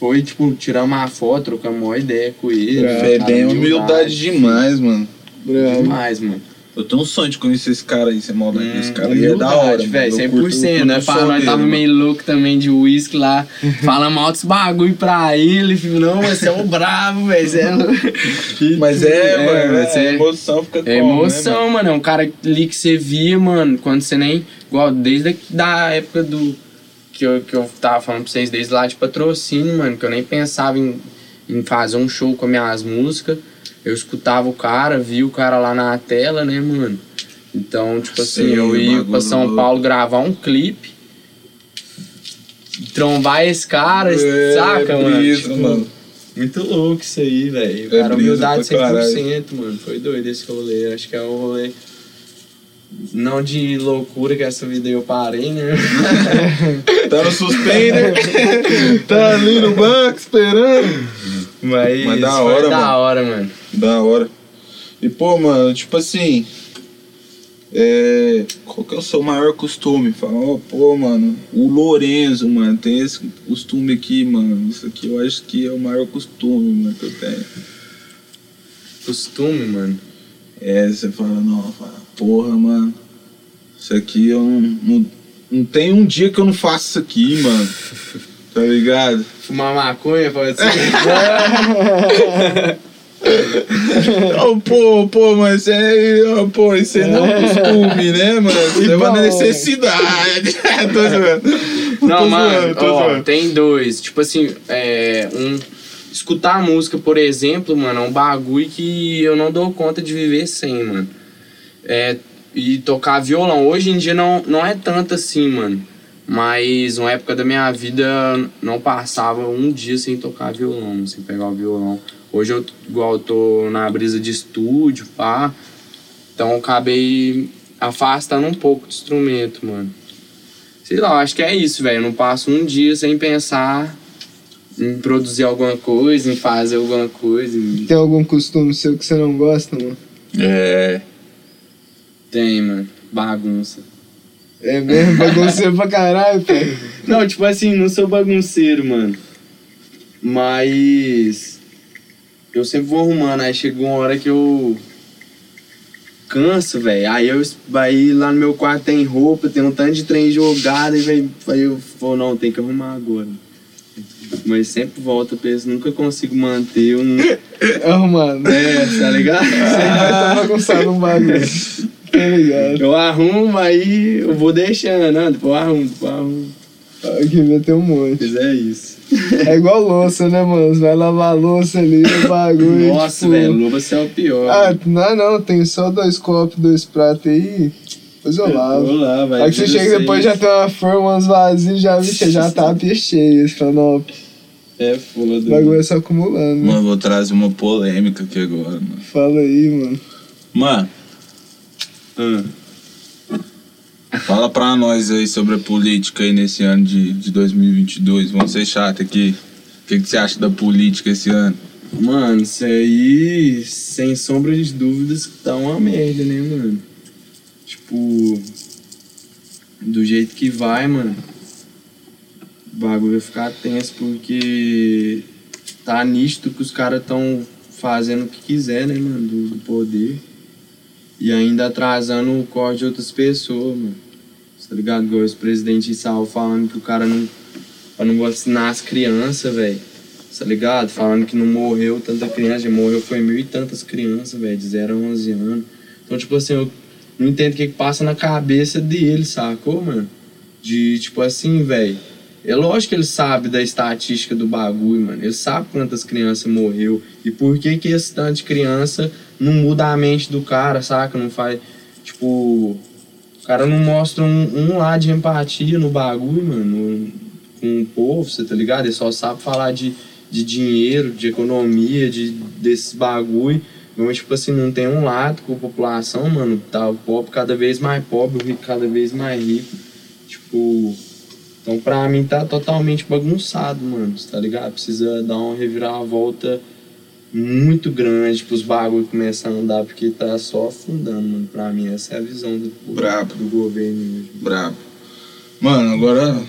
Foi, tipo, tirar uma foto, trocar uma ideia com ele. É, É bem humildade demais, mano. Bravo. Demais, mano. Eu tenho um sonho de conhecer esse cara aí, você malda Hum, esse cara aí é da hora. velho. mano. Eu curto- 100%, eu né? curto o Fala, nós dele, tava mano. meio louco também de uísque lá. Falamos altos bagulho pra ele. filho. Não, mas você é o bravo, velho. Você é... louco. Mas é, mano, mas é, é- emoção fica É como, né, emoção, mano. É um cara ali que você via, mano, quando você nem. Igual desde a da época do. Que eu, que eu tava falando pra vocês, desde lá de patrocínio, mano, que eu nem pensava em, em fazer um show com as minhas músicas. Eu escutava o cara, via o cara lá na tela, né, mano? Então, tipo assim, Sim, eu ia pra São louco. Paulo gravar um clipe. Trombar esse cara, É, saca, é mano? brisa, Tipo, mano. Muito louco isso aí, velho. É cara, brisa humildade pra caralho. 100%, mano. Foi doido esse rolê. Acho que é o rolê. Não de loucura que essa vida eu parei, né? Tá no suspender, tá ali no banco esperando. Mas, Mas da foi hora, da mano. hora, mano. Da hora. E pô, mano, tipo assim. É, qual que é o seu maior costume? Fala, ó, pô, mano, o Lorenzo, mano, tem esse costume aqui, mano. Isso aqui eu acho que é o maior costume, mano, que eu tenho. Costume, mano. É, você fala, não, fala, porra, mano, isso aqui eu não, não, não tem um dia que eu não faço isso aqui, mano. Tá ligado? Fumar maconha, pode ser. Oh, pô, pô, mas é. oh, pô, isso aí não é um costume, né, mano? Isso é uma bom. necessidade. tô zoando. Não, tô mano, zoando, tô ó, zoando. tem dois. Tipo assim, é. Um. Escutar música, por exemplo, mano, é um bagulho que eu não dou conta de viver sem, mano. É, e tocar violão. Hoje em dia não, não é tanto assim, mano. Mas uma época da minha vida não passava um dia sem tocar violão, sem pegar o violão. Hoje eu, igual eu tô na brisa de estúdio, pá. Então eu acabei afastando um pouco do instrumento, mano. Sei lá, eu acho que é isso, velho. Eu não passo um dia sem pensar em produzir alguma coisa, em fazer alguma coisa. em- Tem algum costume seu que você não gosta, mano? É. Tem, mano. Bagunça. É mesmo? Bagunceiro pra caralho, pai. Não, tipo assim, não sou bagunceiro, mano. Mas. Eu sempre vou arrumando. Aí chegou uma hora que eu. Canso, velho. Aí eu. Aí lá no meu quarto tem roupa, tem um tanto de trem jogado. E véio, aí eu vou, não, tem que arrumar agora. Mas sempre volta, penso, nunca consigo manter um. Arrumando. É, tá ligado? Você vai tá bagunçado um bagulho. Tá ligado? Eu arrumo, aí eu vou deixando, né? Depois eu arrumo, depois eu arrumo. Aqui vai ter um monte. Mas é isso. É igual louça, né, mano? Você vai lavar a louça ali, o bagulho. Nossa, tipo... velho, você é o pior. Ah, não, não, tem só dois copos, dois pratos aí. Depois eu lavo. Vou lá, vai. Aí que você chega depois já tem uma forma, uns vazios, já, vixe, já tá a pia cheia. Você fala, não, o É foda. bagulho é só acumulando? Mano, vou trazer uma polêmica aqui agora, mano. Fala aí, mano. Mano, Ah. fala pra nós aí sobre a política aí nesse ano de, de 2022. Vamos ser chato aqui. O que, que você acha da política esse ano? Mano, isso aí, sem sombra de dúvidas, tá uma merda, né, mano? Tipo, do jeito que vai, mano, o bagulho vai ficar tenso porque tá nítido que os caras tão fazendo o que quiser, né, mano, do, do poder. E ainda atrasando o corte de outras pessoas, mano. Tá ligado? Igual esse presidente Israel falando que o cara não. pra não vacinar as crianças, velho. Tá ligado? Falando que não morreu tanta criança, morreu foi mil e tantas crianças, velho, de 0 a 11 anos. Então, tipo assim, eu não entendo o que, que passa na cabeça dele, sacou, mano? De, tipo assim, velho. É lógico que ele sabe da estatística do bagulho, mano. Ele sabe quantas crianças morreu. E por que que esse tanto de criança não muda a mente do cara, saca? Não faz. Tipo. O cara não mostra um, um lado de empatia no bagulho, mano. no- com o povo, você tá ligado? Ele só sabe falar de, de dinheiro, de economia, de, desses bagulho. Mas, tipo assim, não tem um lado com a população, mano. Tá o pobre cada vez mais pobre, o rico cada vez mais rico. Tipo. Então, pra mim, tá totalmente bagunçado, mano. Tá ligado? Precisa dar uma reviravolta muito grande pros bagulho começar a andar, porque tá só afundando, mano. Pra mim, essa é a visão do, Brabo. do governo hoje. Brabo. Mano, agora,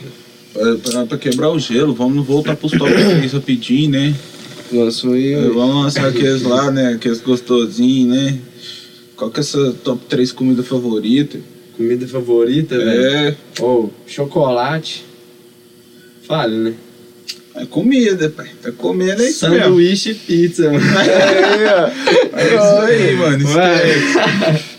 pra, pra- pra quebrar o gelo, vamos voltar pros top 3 rapidinho, né? Lançou aí, É, Vamos lançar aqueles lá, né? Aqueles gostosinhos, né? Qual que é essa top 3 comida favorita? Comida favorita, velho? É, Ou chocolate. Fale, né? É comida, pai. Tá comendo é isso mesmo. Sanduíche e pizza, mano. Aí, ó. É isso aí, mano. Esquece.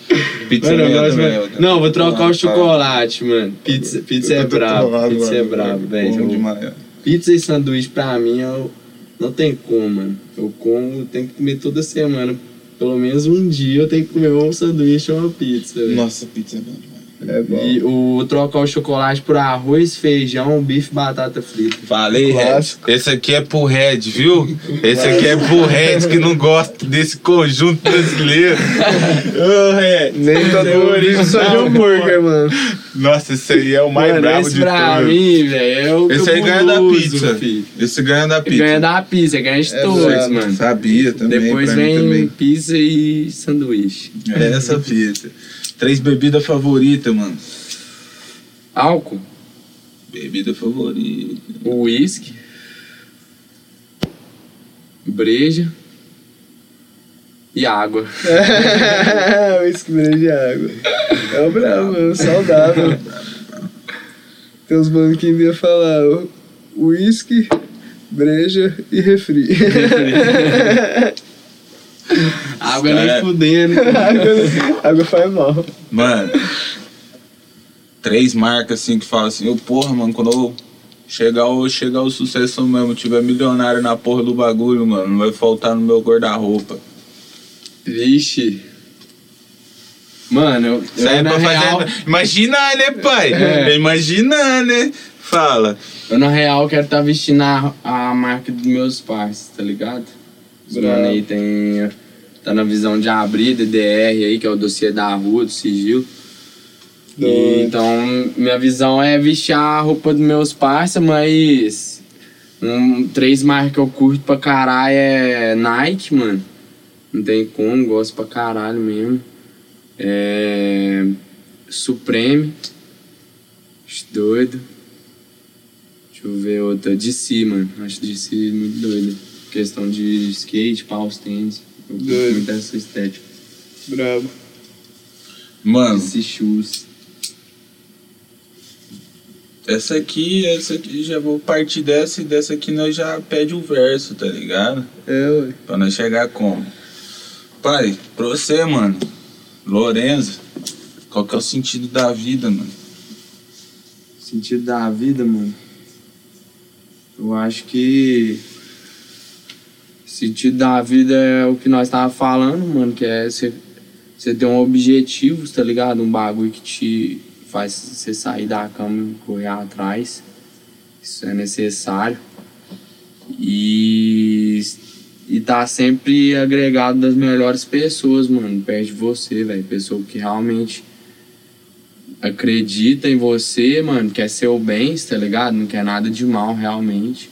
Pizza Mano, eu gosto ó. Não, vou trocar o chocolate, mano. Pizza, pizza é brabo. Pizza é mano. brabo, velho. Pizza e sanduíche pra mim eu não tem como, mano. Eu como, tenho que comer toda semana. Pelo menos um dia eu tenho que comer um sanduíche ou uma pizza. Nossa, pizza é demais. É bom. E o trocar o chocolate por arroz, feijão, bife e batata frita. Falei, Red. Esse aqui é pro Red, viu? Esse aqui é pro Red que não gosta desse conjunto brasileiro. Ô, Red. Nem todo mundo vive só de hambúrguer, mano. Nossa, esse aí é o mais Mano, brabo esse de pra todos. mim, velho, é o Esse aí ganha da pizza. filho. Esse ganha da pizza. Ganha da pizza, ganha de É, todos, mano. Sabia também. Depois pra mim vem também. pizza e sanduíche. É essa pizza. Três bebidas favoritas, mano. Álcool, Bebida favorita. uísque, breja e água. É, uísque de água. É o brabo, mano. Saudável. Tem uns manos que iam falar uísque, breja e refri. água É. nem fudendo. água, água faz mal. Mano, três marcas assim que falam assim, eu, porra, mano, quando eu chegar o, chegar o sucesso mesmo, tiver milionário na porra do bagulho, mano, não vai faltar no meu guarda-roupa. Vixe. Mano, eu, eu é pra real, fazer. Imaginar, né, pai? É. Imaginar, né? Fala. eu na real quero estar vestindo a, a marca dos meus pais, tá ligado? Os mano aí tem. Tá na visão de abrir DDR aí, que é o dossiê da rua, do sigilo. E, então, minha visão é vestir a roupa dos meus parceiros, mas. Um, três marcas que eu curto pra caralho é Nike, mano. Não tem como, gosto pra caralho mesmo. É. Supreme. Acho doido. Deixa eu ver outra. DC, mano. Acho DC muito doido. Questão de skate, paus, tênis. Doido. muito essa estética. Brabo. Mano, DC shoes. essa aqui, essa aqui, já vou partir dessa e dessa aqui nós já pede o verso, tá ligado? É, ué. Pra nós chegar como? Pai, pra você, mano, Lorenzo, qual que é o sentido da vida, mano? Sentido da vida, mano. Eu acho que. Sentido da vida é o que nós tava falando, mano, que é você ter um objetivo, tá ligado? Um bagulho que te faz você sair da cama e correr atrás. Isso é necessário. E. E tá sempre agregado das melhores pessoas, mano, perto de você, velho. Pessoa que realmente acredita em você, mano, quer seu bem, tá ligado? Não quer nada de mal realmente.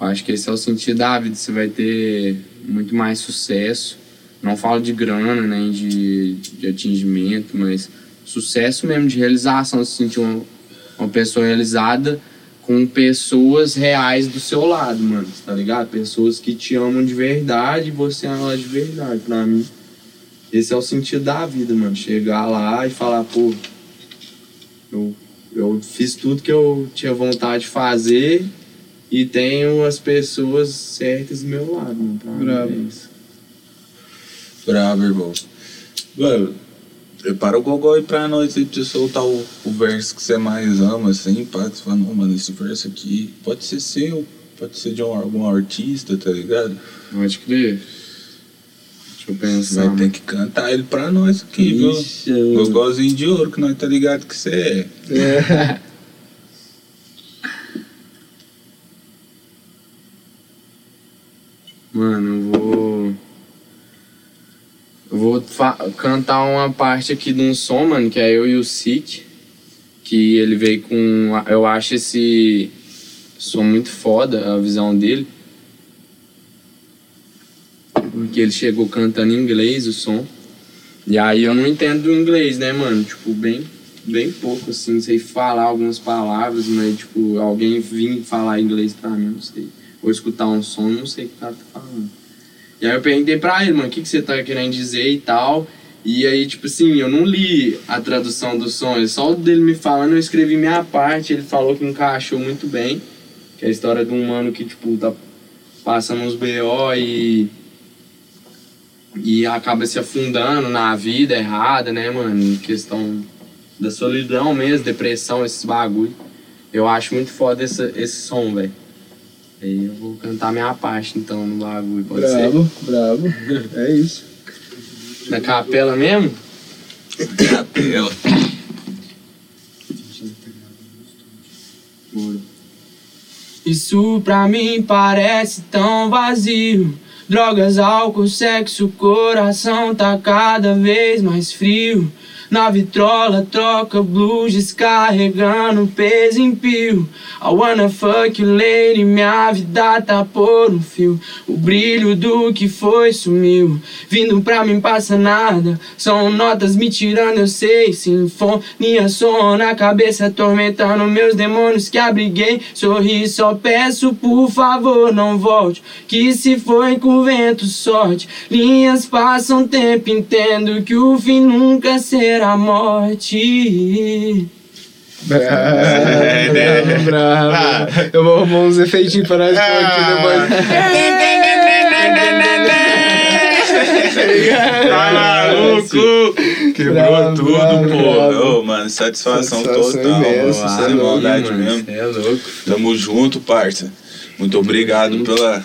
Eu acho que esse é o sentido da vida. Você vai ter muito mais sucesso. Não falo de grana, nem de, de atingimento, mas sucesso mesmo, de realização. Se sentir uma, uma pessoa realizada com pessoas reais do seu lado, mano, tá ligado? Pessoas que te amam de verdade e você ama de verdade. Pra mim, esse é o sentido da vida, mano. Chegar lá e falar, pô, eu, eu fiz tudo que eu tinha vontade de fazer e tenho as pessoas certas do meu lado, mano. Mim Bravo. é isso. Bravo, irmão. Mano, prepara o gogó aí pra nós aí pra você soltar o, o verso que você mais ama, assim, pá. Você fala, não, mano, esse verso aqui pode ser seu, pode ser de um- algum artista, tá ligado? Pode crer. Deixa eu pensar. vai ter que cantar ele pra nós aqui, viu? Ixi, eu- Gogózinho de ouro, que nós tá ligado que você é. É. Mano, eu vou. Eu vou cantar uma parte aqui de um som, mano, que é eu e o Sik. Que ele veio com. Eu acho esse som muito foda, a visão dele. Porque ele chegou cantando em inglês o som. E aí eu não entendo inglês, né, mano? Tipo, bem, bem pouco, assim. Sei falar algumas palavras, mas, tipo, alguém vir falar inglês pra mim, não sei. Ou escutar um som, não sei o que o cara tá falando. E aí eu perguntei pra ele, mano, o que, que você tá querendo dizer e tal. E aí, tipo assim, eu não li a tradução do som, só dele me falando, eu escrevi minha parte, ele falou que encaixou muito bem. Que é a história de um mano que, tipo, tá passando uns BO e. E acaba se afundando na vida errada, né, mano? Em questão da solidão mesmo, depressão, esses bagulho. Eu acho muito foda esse, esse som, velho. Aí eu vou cantar minha parte então no bagulho, pode Bravo, bravo. É isso. ser? Na capela mesmo? Capela. Isso pra mim parece tão vazio. Drogas, álcool, sexo, coração tá cada vez mais frio. Na vitrola troca blues, descarregando peso em pio. I wanna fuck you lady, minha vida tá por um fio. O brilho do que foi sumiu, vindo pra mim passa nada. São notas me tirando, eu sei. Sinfonia som na cabeça, atormentando meus demônios que abriguei. Sorri, só peço por favor, não volte. Que se foi com o vento, sorte. Linhas passam tempo, entendo que o fim nunca será a morte. Bravo, É, né? bravo, bravo. Ah. Eu vou arrumar uns efeitinhos pra nós aqui depois. Tá maluco? Quebrou Bravo, tudo, bravo, pô. bravo. Ô, mano, satisfação, Satisfação total. imensa, mano. é louco, maldade mesmo. É louco. Tamo junto, parça. Muito obrigado pela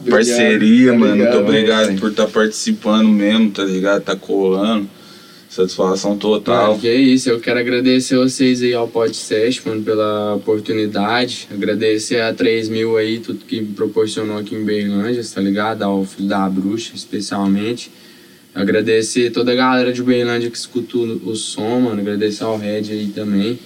Obrigado, parceria, tá mano. Muito obrigado velho. por estar participando mesmo, tá ligado? Tá colando. Satisfação total. Mano, que é isso, eu quero agradecer vocês aí ao podcast, mano, pela oportunidade. Agradecer a 3 mil aí, tudo que me proporcionou aqui em Berlândia, tá ligado? Ao Filho da Bruxa, especialmente. Agradecer toda a galera de Berlândia que escuta o, som, mano. Agradecer ao Red aí também.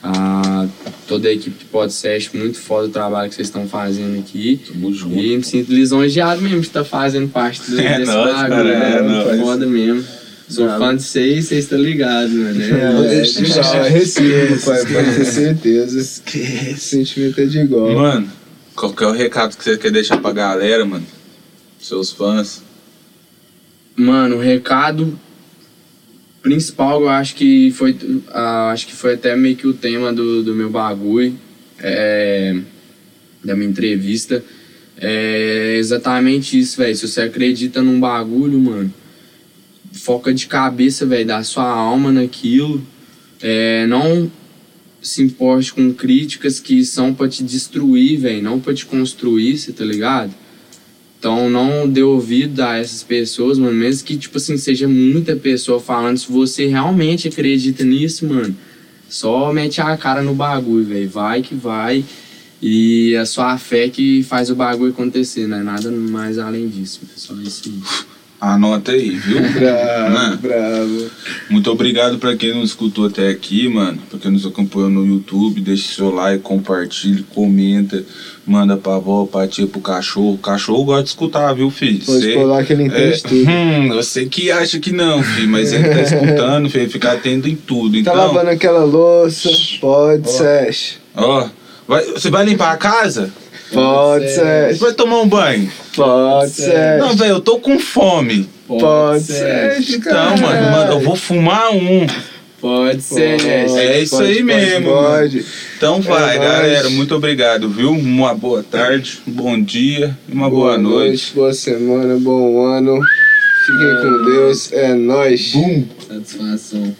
A toda a equipe do podcast, muito foda o trabalho que vocês estão fazendo aqui. Tamo junto. E me sinto lisonjeado mesmo de estar fazendo parte É desse nóis, bagulho, cara, é né? Muito nóis. foda mesmo. Sou fã de vocês, vocês estão ligados, mano. É, É, é é recíproco, pai, pode ter certeza. Esse sentimento é de igual. Mano, qual que é o recado que você quer deixar pra galera, mano? Seus fãs. Mano, o recado principal eu acho que foi. ah, acho que foi até meio que o tema do, do meu bagulho. É, da minha entrevista. É exatamente isso, velho. Se você acredita num bagulho, mano, foca de cabeça, velho, dá sua alma naquilo. É, não se importe com críticas que são pra te destruir, velho, não pra te construir, você tá ligado? Então não dê ouvido a essas pessoas, mano, mesmo que, tipo assim, seja muita pessoa falando, se você realmente acredita nisso, mano, só mete a cara no bagulho, velho, vai que vai. E a sua fé que faz o bagulho acontecer, não é nada mais além disso, é só isso. Anota aí, viu? Bravo, bravo. muito obrigado pra quem nos escutou até aqui, mano. Pra quem nos acompanhou no YouTube, deixa seu like, compartilha, comenta, manda pra avó, pra tia, pro cachorro. O cachorro gosta de escutar, viu, filho? Pode Cê- pôr lá que ele entende É, tudo. hum, você que acha que não, filho, mas ele tá escutando, filho, fica atento em tudo. Tá Então, lavando aquela louça? Pode, Sesh. ó, você vai limpar a casa? Pode, Sesh. Vai tomar um banho? Pode, Sesh. Não, velho, eu tô com fome. Pode, Sesh, Então, mano, mano, eu vou fumar um. Pode ser, Pode, É isso pode, aí pode, mesmo, Pode. Então vai, É galera, muito obrigado, viu? Uma boa tarde, um bom dia e uma boa, noite. Boa semana, bom ano. Fiquem com Deus. É nóis. Satisfação.